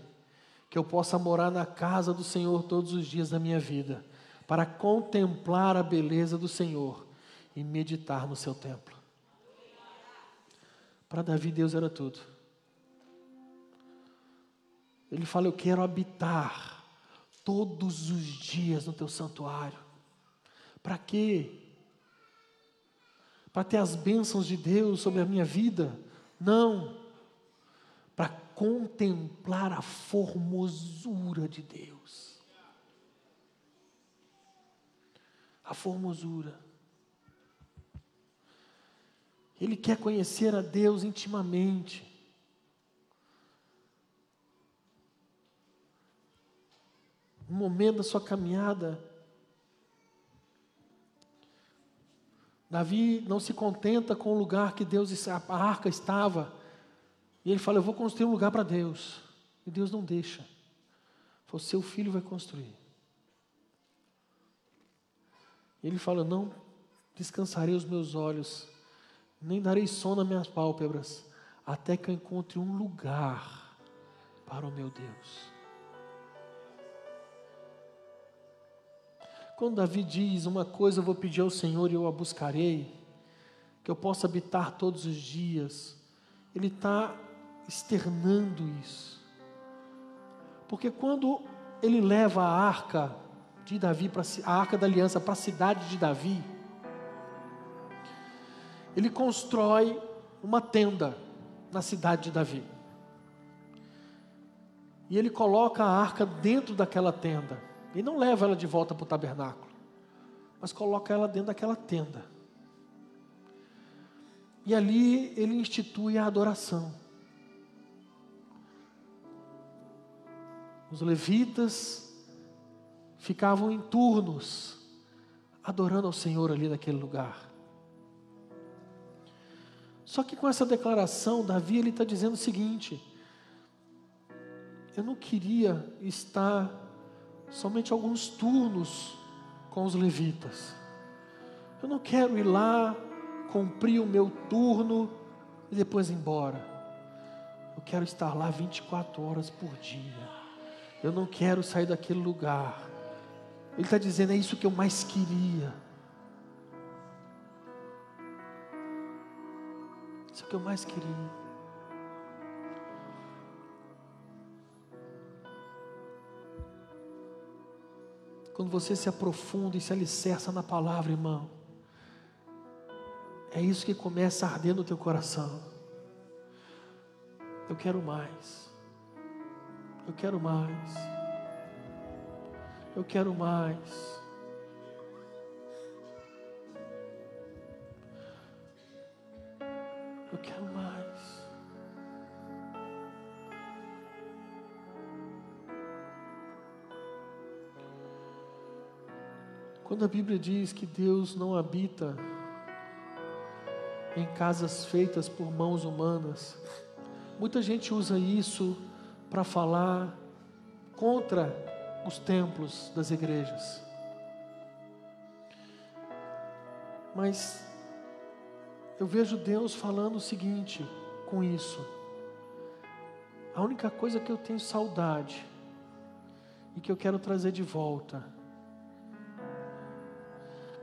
que eu possa morar na casa do Senhor todos os dias da minha vida, para contemplar a beleza do Senhor e meditar no seu templo. Para Davi, Deus era tudo. Ele fala: Eu quero habitar todos os dias no teu santuário. Para quê? Para ter as bênçãos de Deus sobre a minha vida? Não. Para contemplar a formosura de Deus. A formosura. Ele quer conhecer a Deus intimamente. No momento da sua caminhada, Davi não se contenta com o lugar que Deus, a arca estava. E ele fala: Eu vou construir um lugar para Deus. E Deus não deixa. O seu filho vai construir. E ele fala: Não descansarei os meus olhos, nem darei sono nas minhas pálpebras, até que eu encontre um lugar para o meu Deus. Quando Davi diz uma coisa eu vou pedir ao Senhor e eu a buscarei, que eu possa habitar todos os dias, ele está externando isso. Porque quando ele leva a arca de Davi, pra, a arca da aliança para a cidade de Davi, ele constrói uma tenda na cidade de Davi. E ele coloca a arca dentro daquela tenda. E não leva ela de volta para o tabernáculo, mas coloca ela dentro daquela tenda. E ali ele institui a adoração. Os levitas ficavam em turnos, adorando ao Senhor ali naquele lugar. Só que com essa declaração, Davi ele está dizendo o seguinte: eu não queria estar somente alguns turnos com os levitas. Eu não quero ir lá, cumprir o meu turno e depois ir embora. Eu quero estar lá 24 horas por dia. Eu não quero sair daquele lugar. Ele está dizendo: é isso que eu mais queria. Que eu mais queria. Quando você se aprofunda e se alicerça na palavra, irmão, é isso que começa a arder no teu coração. Eu quero mais. Eu quero mais. Eu quero mais. Eu quero mais. Quando a Bíblia diz que Deus não habita em casas feitas por mãos humanas, muita gente usa isso para falar contra os templos das igrejas. Mas eu vejo Deus falando o seguinte com isso. A única coisa que eu tenho saudade e que eu quero trazer de volta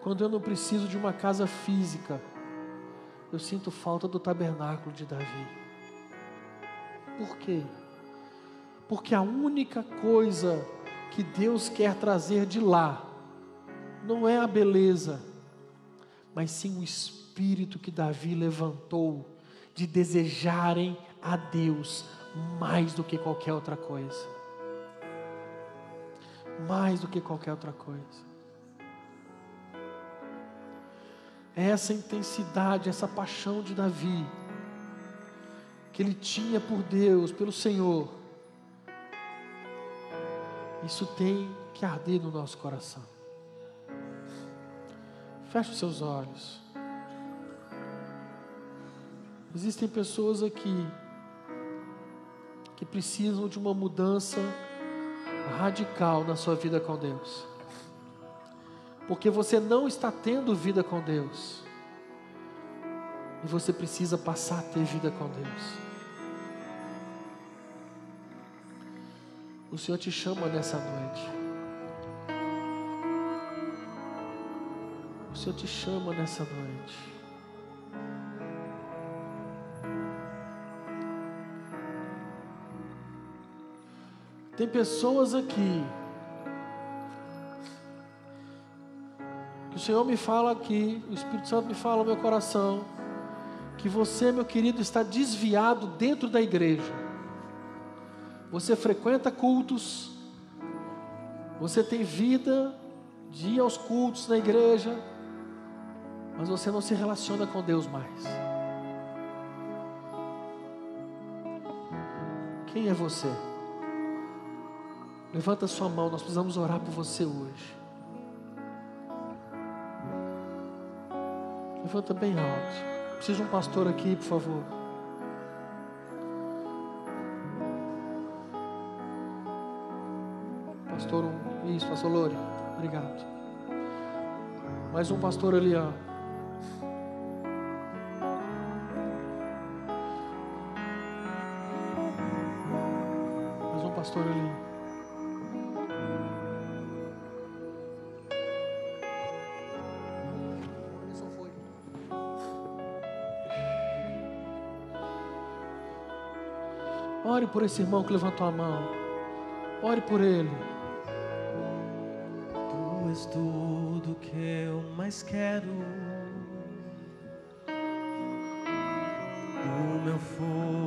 quando eu não preciso de uma casa física, eu sinto falta do tabernáculo de Davi. Por quê? Porque a única coisa que Deus quer trazer de lá não é a beleza, mas sim o espírito que Davi levantou de desejarem a Deus mais do que qualquer outra coisa. Mais do que qualquer outra coisa. É essa intensidade, essa paixão de Davi, que ele tinha por Deus, pelo Senhor, isso tem que arder no nosso coração. Feche os seus olhos. Existem pessoas aqui que precisam de uma mudança radical na sua vida com Deus. Porque você não está tendo vida com Deus. E você precisa passar a ter vida com Deus. O Senhor te chama nessa noite. O Senhor te chama nessa noite. Tem pessoas aqui que o Senhor me fala aqui, o Espírito Santo me fala no meu coração, que você, meu querido, está desviado dentro da igreja. Você frequenta cultos, você tem vida de ir aos cultos na igreja, mas você não se relaciona com Deus mais. Quem é você? Levanta sua mão, nós precisamos orar por você hoje. Levanta bem alto. Precisa de um pastor aqui, por favor. Pastor, um, isso, pastor Lore. Obrigado. Mais um pastor ali, ó. Mais um pastor ali. Ore por esse irmão que levantou a mão. Ore por ele. Tu és tudo que eu mais quero. O meu fôlego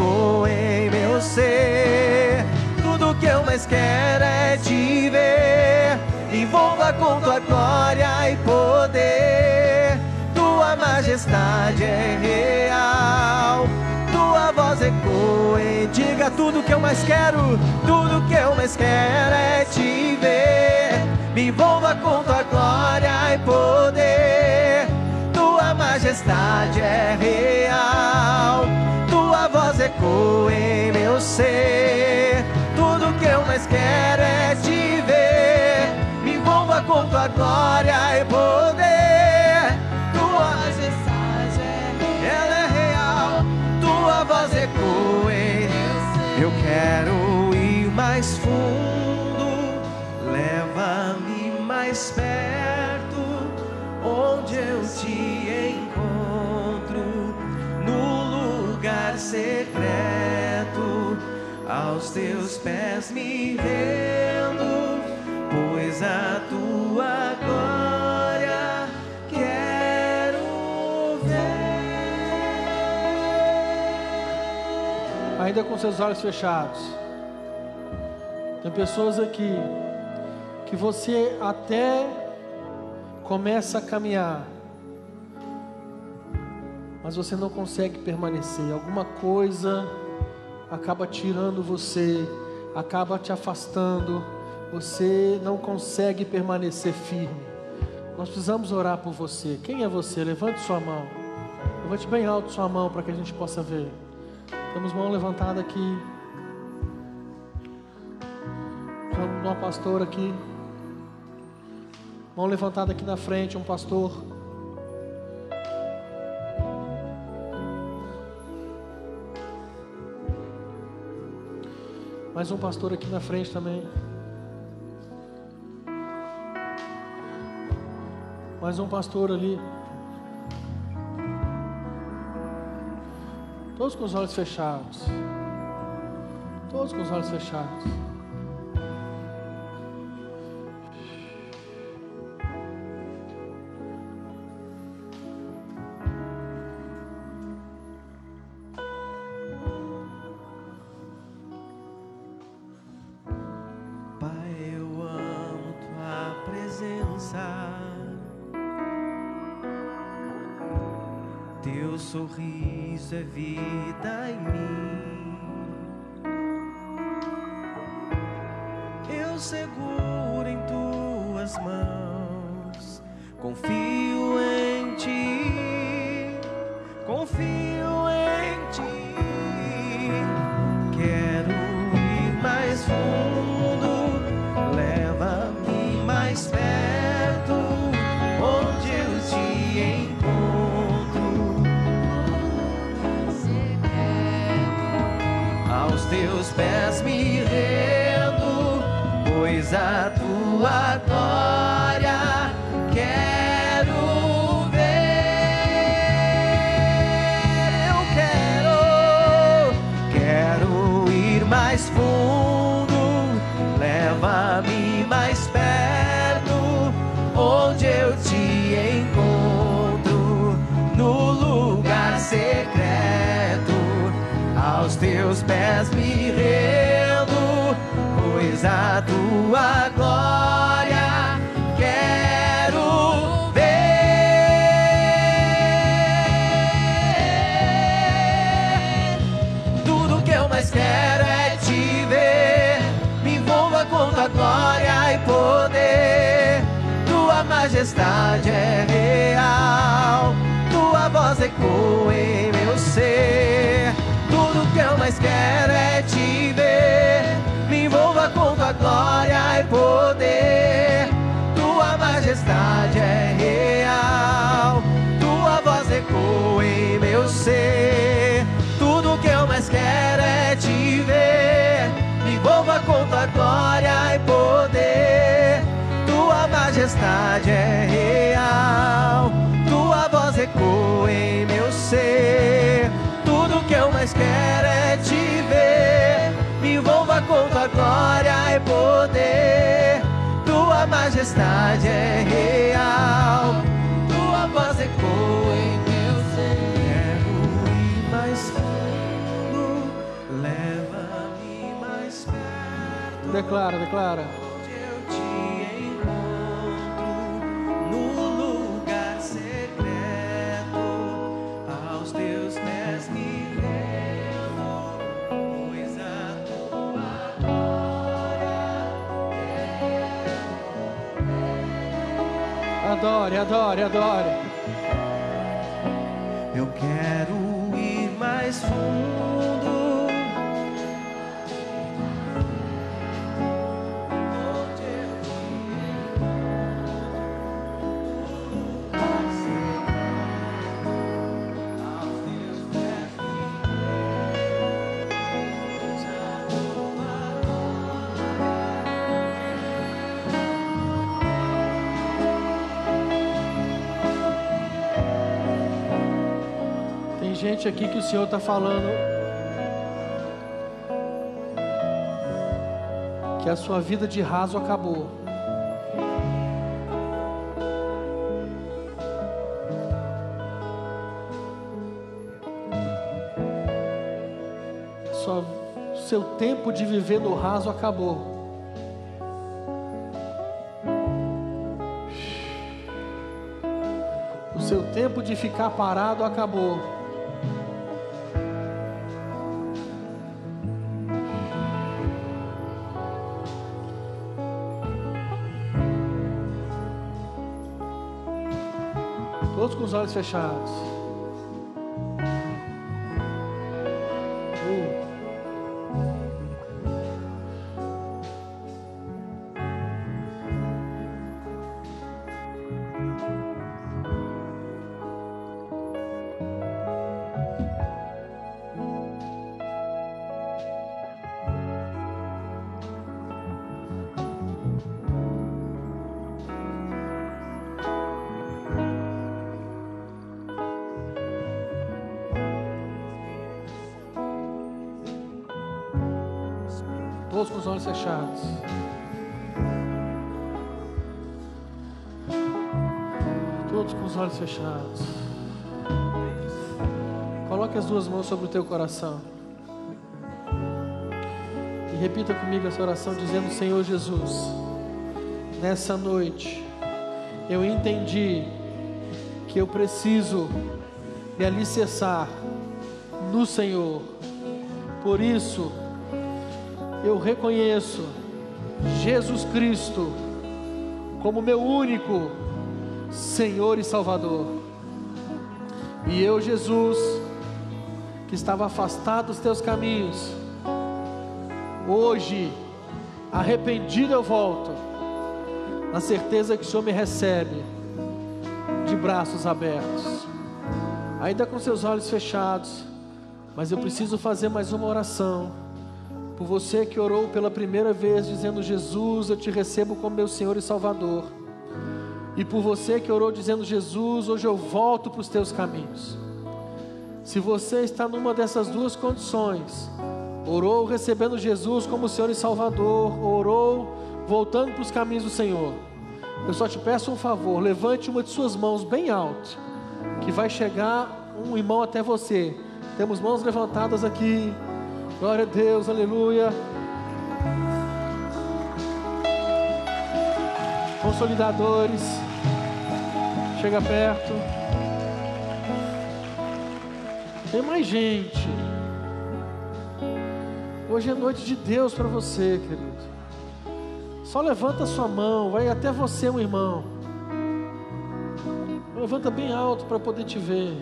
ecoa em meu ser. Tudo que eu mais quero é te ver. Envolva com tua glória e poder. Tua majestade é real. Tua voz ecoa e diga tudo que eu mais quero. Tudo que eu mais quero é te ver. Me envolva com tua glória e poder. Tua majestade é real. Ecoa em meu ser. Tudo que eu mais quero é te ver. Me envolva com tua glória e poder. Secreto, aos teus pés me rendo, pois a tua glória quero ver. ainda com seus olhos fechados. Tem pessoas aqui que você até começa a caminhar, mas você não consegue permanecer. Alguma coisa acaba tirando você, acaba te afastando. Você não consegue permanecer firme. Nós precisamos orar por você. Quem é você? Levante sua mão. Levante bem alto sua mão para que a gente possa ver. Temos mão levantada aqui. Uma pastora aqui. Mão levantada aqui na frente, um pastor. Mais um pastor aqui na frente também. Mais um pastor ali. Todos com os olhos fechados. Todos com os olhos fechados. Sorriso é vida em mim. Eu seguro em tuas mãos, confio aos teus pés me rendo, pois a tua glória quero ver. Tudo que eu mais quero é te ver, me envolva com tua glória e poder. Tua majestade é real, tua voz ecoa em meu ser céu, mas quero é te ver. Me envolva com tua glória e poder. Tua majestade é real. Tua voz ecoa em meu ser. Tudo que eu mais quero é te ver. Me envolva com tua glória e poder. Tua majestade é real. Tua voz ecoa em meu ser. Tudo que eu mais quero é tua glória e poder. Tua majestade é real, tua voz ecoa em meu ser. Quero ir mais fundo, leva-me mais perto. Declara, declara. Adore, adore, adore. eu quero ir mais fundo. Gente aqui que o Senhor está falando que a sua vida de raso acabou. Sua, seu tempo de viver no raso acabou. O seu tempo de ficar parado acabou. Os olhos fechados. Sobre o teu coração. E repita comigo essa oração dizendo: Senhor Jesus, nessa noite eu entendi que eu preciso me alicerçar no Senhor. Por isso, eu reconheço Jesus Cristo como meu único Senhor e Salvador. E eu, Jesus, que estava afastado dos teus caminhos, hoje, arrependido, eu volto, na certeza que o Senhor me recebe de braços abertos, ainda com seus olhos fechados, mas eu preciso fazer mais uma oração por você que orou pela primeira vez, dizendo: Jesus, eu te recebo como meu Senhor e Salvador. E por você que orou dizendo: Jesus, hoje eu volto para os teus caminhos. Se você está numa dessas duas condições, orou recebendo Jesus como Senhor e Salvador, orou voltando para os caminhos do Senhor, eu só te peço um favor: levante uma de suas mãos bem alto, que vai chegar um irmão até você. Temos mãos levantadas aqui. Glória a Deus, aleluia. Consolidadores, chega perto. Tem mais gente. Hoje é noite de Deus para você, querido. Só levanta sua mão, vai até você, um irmão. Levanta bem alto para poder te ver.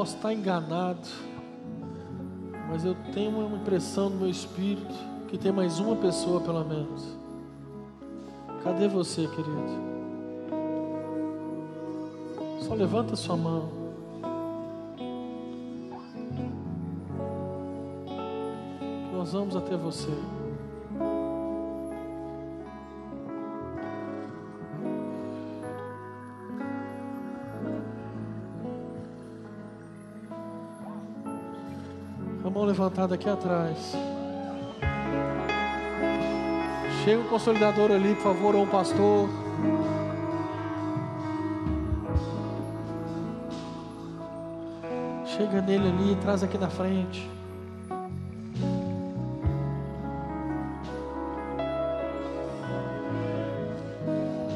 Posso estar enganado, mas eu tenho uma impressão no meu espírito que tem mais uma pessoa pelo menos. Cadê você, querido? Só levanta sua mão. Nós vamos até você. Levantada aqui atrás. Chega um consolidador ali, por favor, ou um pastor. Chega nele ali, traz aqui na frente.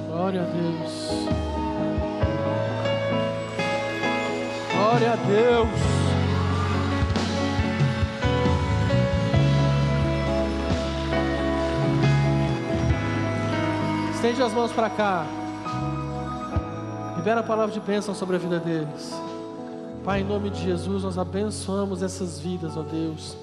Glória a Deus. Glória a Deus. Estende as mãos para cá. Libera a palavra de bênção sobre a vida deles. Pai, em nome de Jesus, nós abençoamos essas vidas, ó Deus.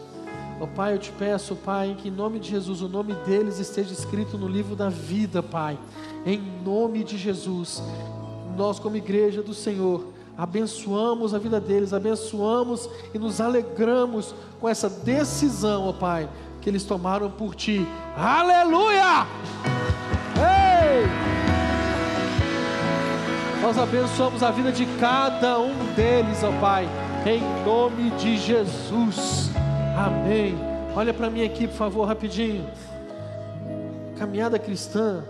Ó Pai, eu te peço, Pai, que em nome de Jesus o nome deles esteja escrito no livro da vida, Pai. Em nome de Jesus, nós, como igreja do Senhor, abençoamos a vida deles, abençoamos e nos alegramos com essa decisão, ó Pai, que eles tomaram por Ti. Aleluia! Nós abençoamos a vida de cada um deles, ó Pai, em nome de Jesus. Amém. Olha para mim aqui, por favor, rapidinho. Caminhada cristã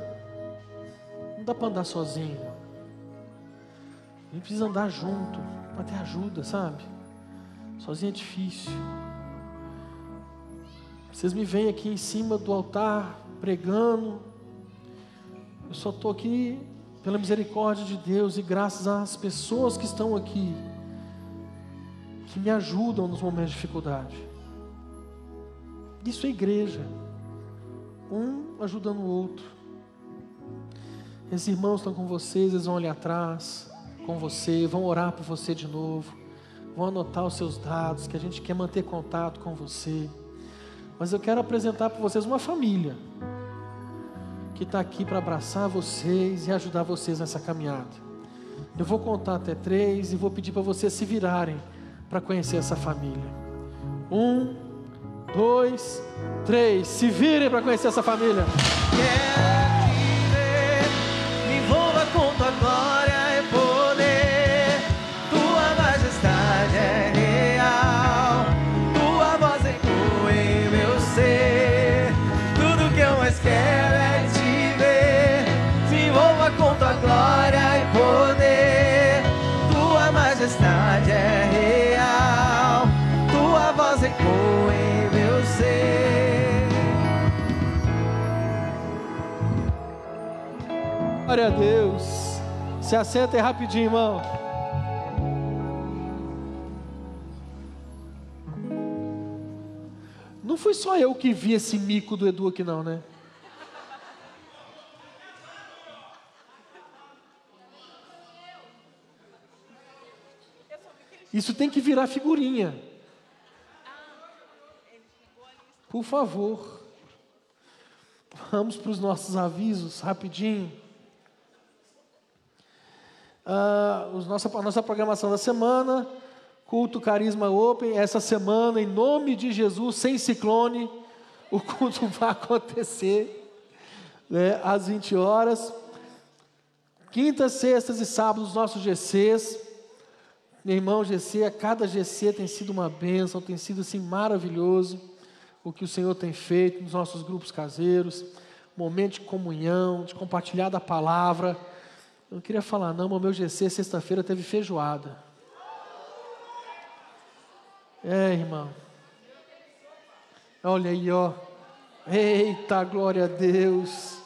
não dá para andar sozinho. A gente precisa andar junto para ter ajuda, sabe? Sozinho é difícil. Vocês me veem aqui em cima do altar pregando. Eu só estou aqui pela misericórdia de Deus e graças às pessoas que estão aqui, que me ajudam nos momentos de dificuldade. Isso é igreja, um ajudando o outro. Esses irmãos estão com vocês, eles vão olhar atrás com você, vão orar por você de novo, vão anotar os seus dados, que a gente quer manter contato com você. Mas eu quero apresentar para vocês uma família que está aqui para abraçar vocês e ajudar vocês nessa caminhada. Eu vou contar até três e vou pedir para vocês se virarem para conhecer essa família. Um, dois, três. Se virem para conhecer essa família. Quero Glória a Deus. Se assenta aí rapidinho, irmão. Não fui só eu que vi esse mico do Edu aqui, não, né? Isso tem que virar figurinha. Por favor. Vamos para os nossos avisos, rapidinho. Ah, os nossa, a nossa programação da semana, culto Carisma Open, essa semana, em nome de Jesus, sem ciclone, o culto vai acontecer né, às 20 horas. Quintas, sextas e sábados, os nossos GCs. Meu irmão, GC, cada GC tem sido uma bênção, tem sido assim maravilhoso o que o Senhor tem feito nos nossos grupos caseiros, momento de comunhão, de compartilhar da palavra. Eu não queria falar, não, mas o meu GC sexta-feira teve feijoada. É, irmão. Olha aí, ó. Eita, glória a Deus.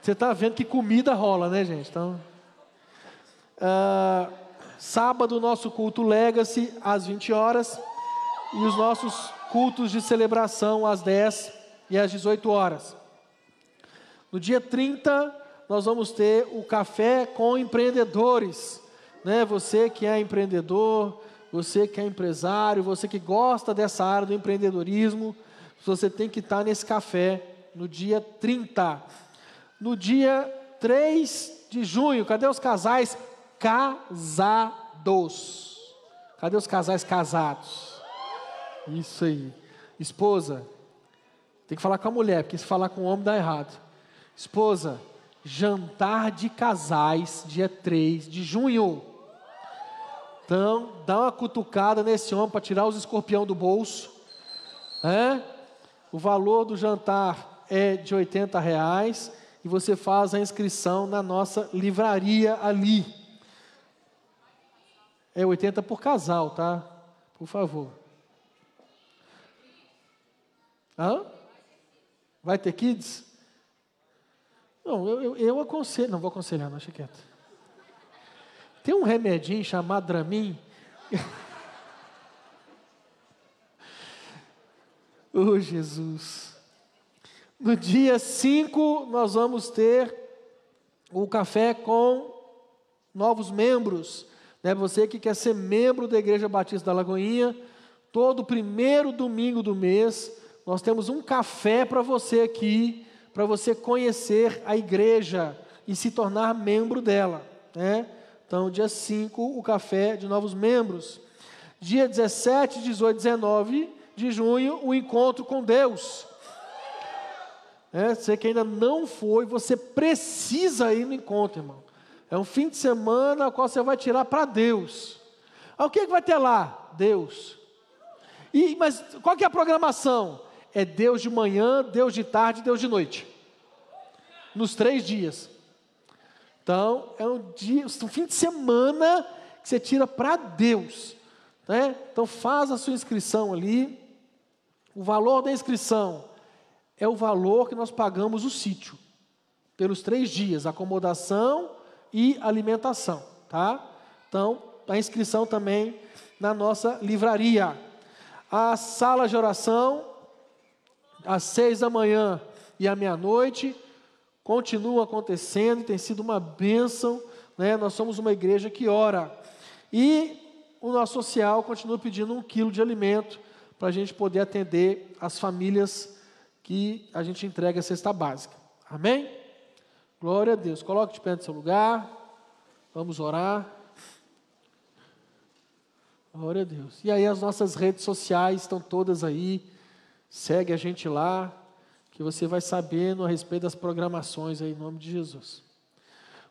Você está vendo que comida rola, né, gente? Então, uh, sábado, nosso culto Legacy, às 20 horas. E os nossos cultos de celebração, às 10 e às 18 horas. No dia 30, nós vamos ter o café com empreendedores. Né? Você que é empreendedor, você que é empresário, você que gosta dessa área do empreendedorismo, você tem que estar nesse café no dia 30. No dia 3 de junho, cadê os casais casados? Cadê os casais casados? Isso aí. Esposa, tem que falar com a mulher, porque se falar com o homem dá errado. Esposa, jantar de casais, dia 3 de junho. Então, dá uma cutucada nesse homem para tirar os escorpião do bolso. É? O valor do jantar é de 80 reais e você faz a inscrição na nossa livraria ali. É 80 por casal, tá? Por favor. Hã? Vai ter kids? Não, eu, eu, eu aconselho. Não vou aconselhar, não, deixa quieto. Tem um remedinho chamado Dramin. oh, Jesus. No dia 5, nós vamos ter o café com novos membros. Né? Você que quer ser membro da Igreja Batista da Lagoinha, todo primeiro domingo do mês, nós temos um café para você aqui, para você conhecer a igreja e se tornar membro dela. Né? Então, dia 5, o café de novos membros. Dia 17, 18, 19 de junho, o encontro com Deus. É, você que ainda não foi, você precisa ir no encontro, irmão. É um fim de semana ao qual você vai tirar para Deus. Ah, o que, é que vai ter lá? Deus. E, mas qual que é a programação? É Deus de manhã, Deus de tarde, Deus de noite. Nos três dias. Então, é um dia, um fim de semana que você tira para Deus. Né? Então, faz a sua inscrição ali. O valor da inscrição é o valor que nós pagamos o sítio. Pelos três dias, acomodação e alimentação. Tá? Então, a inscrição também na nossa livraria. A sala de oração, às seis da manhã e à meia-noite continua acontecendo tem sido uma bênção. Né? Nós somos uma igreja que ora. E o nosso social continua pedindo um quilo de alimento para a gente poder atender as famílias que a gente entrega a cesta básica. Amém? Glória a Deus. Coloque de pé no seu lugar. Vamos orar. Glória a Deus. E aí as nossas redes sociais estão todas aí. Segue a gente lá que você vai sabendo a respeito das programações aí, em nome de Jesus.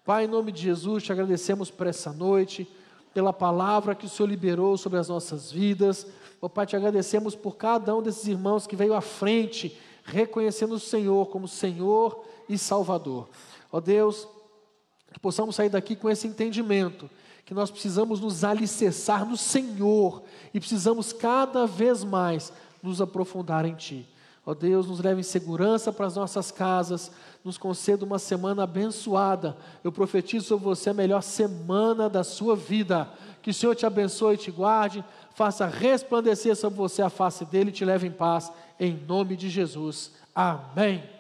Pai, em nome de Jesus, te agradecemos por essa noite, pela palavra que o Senhor liberou sobre as nossas vidas. Ó Pai, te agradecemos por cada um desses irmãos que veio à frente, reconhecendo o Senhor como Senhor e Salvador. Ó Deus, que possamos sair daqui com esse entendimento, que nós precisamos nos alicerçar no Senhor e precisamos cada vez mais nos aprofundar em Ti. Ó Deus, nos leve em segurança para as nossas casas, nos conceda uma semana abençoada. Eu profetizo sobre você a melhor semana da sua vida. Que o Senhor te abençoe e te guarde, faça resplandecer sobre você a face dele e te leve em paz, em nome de Jesus. Amém.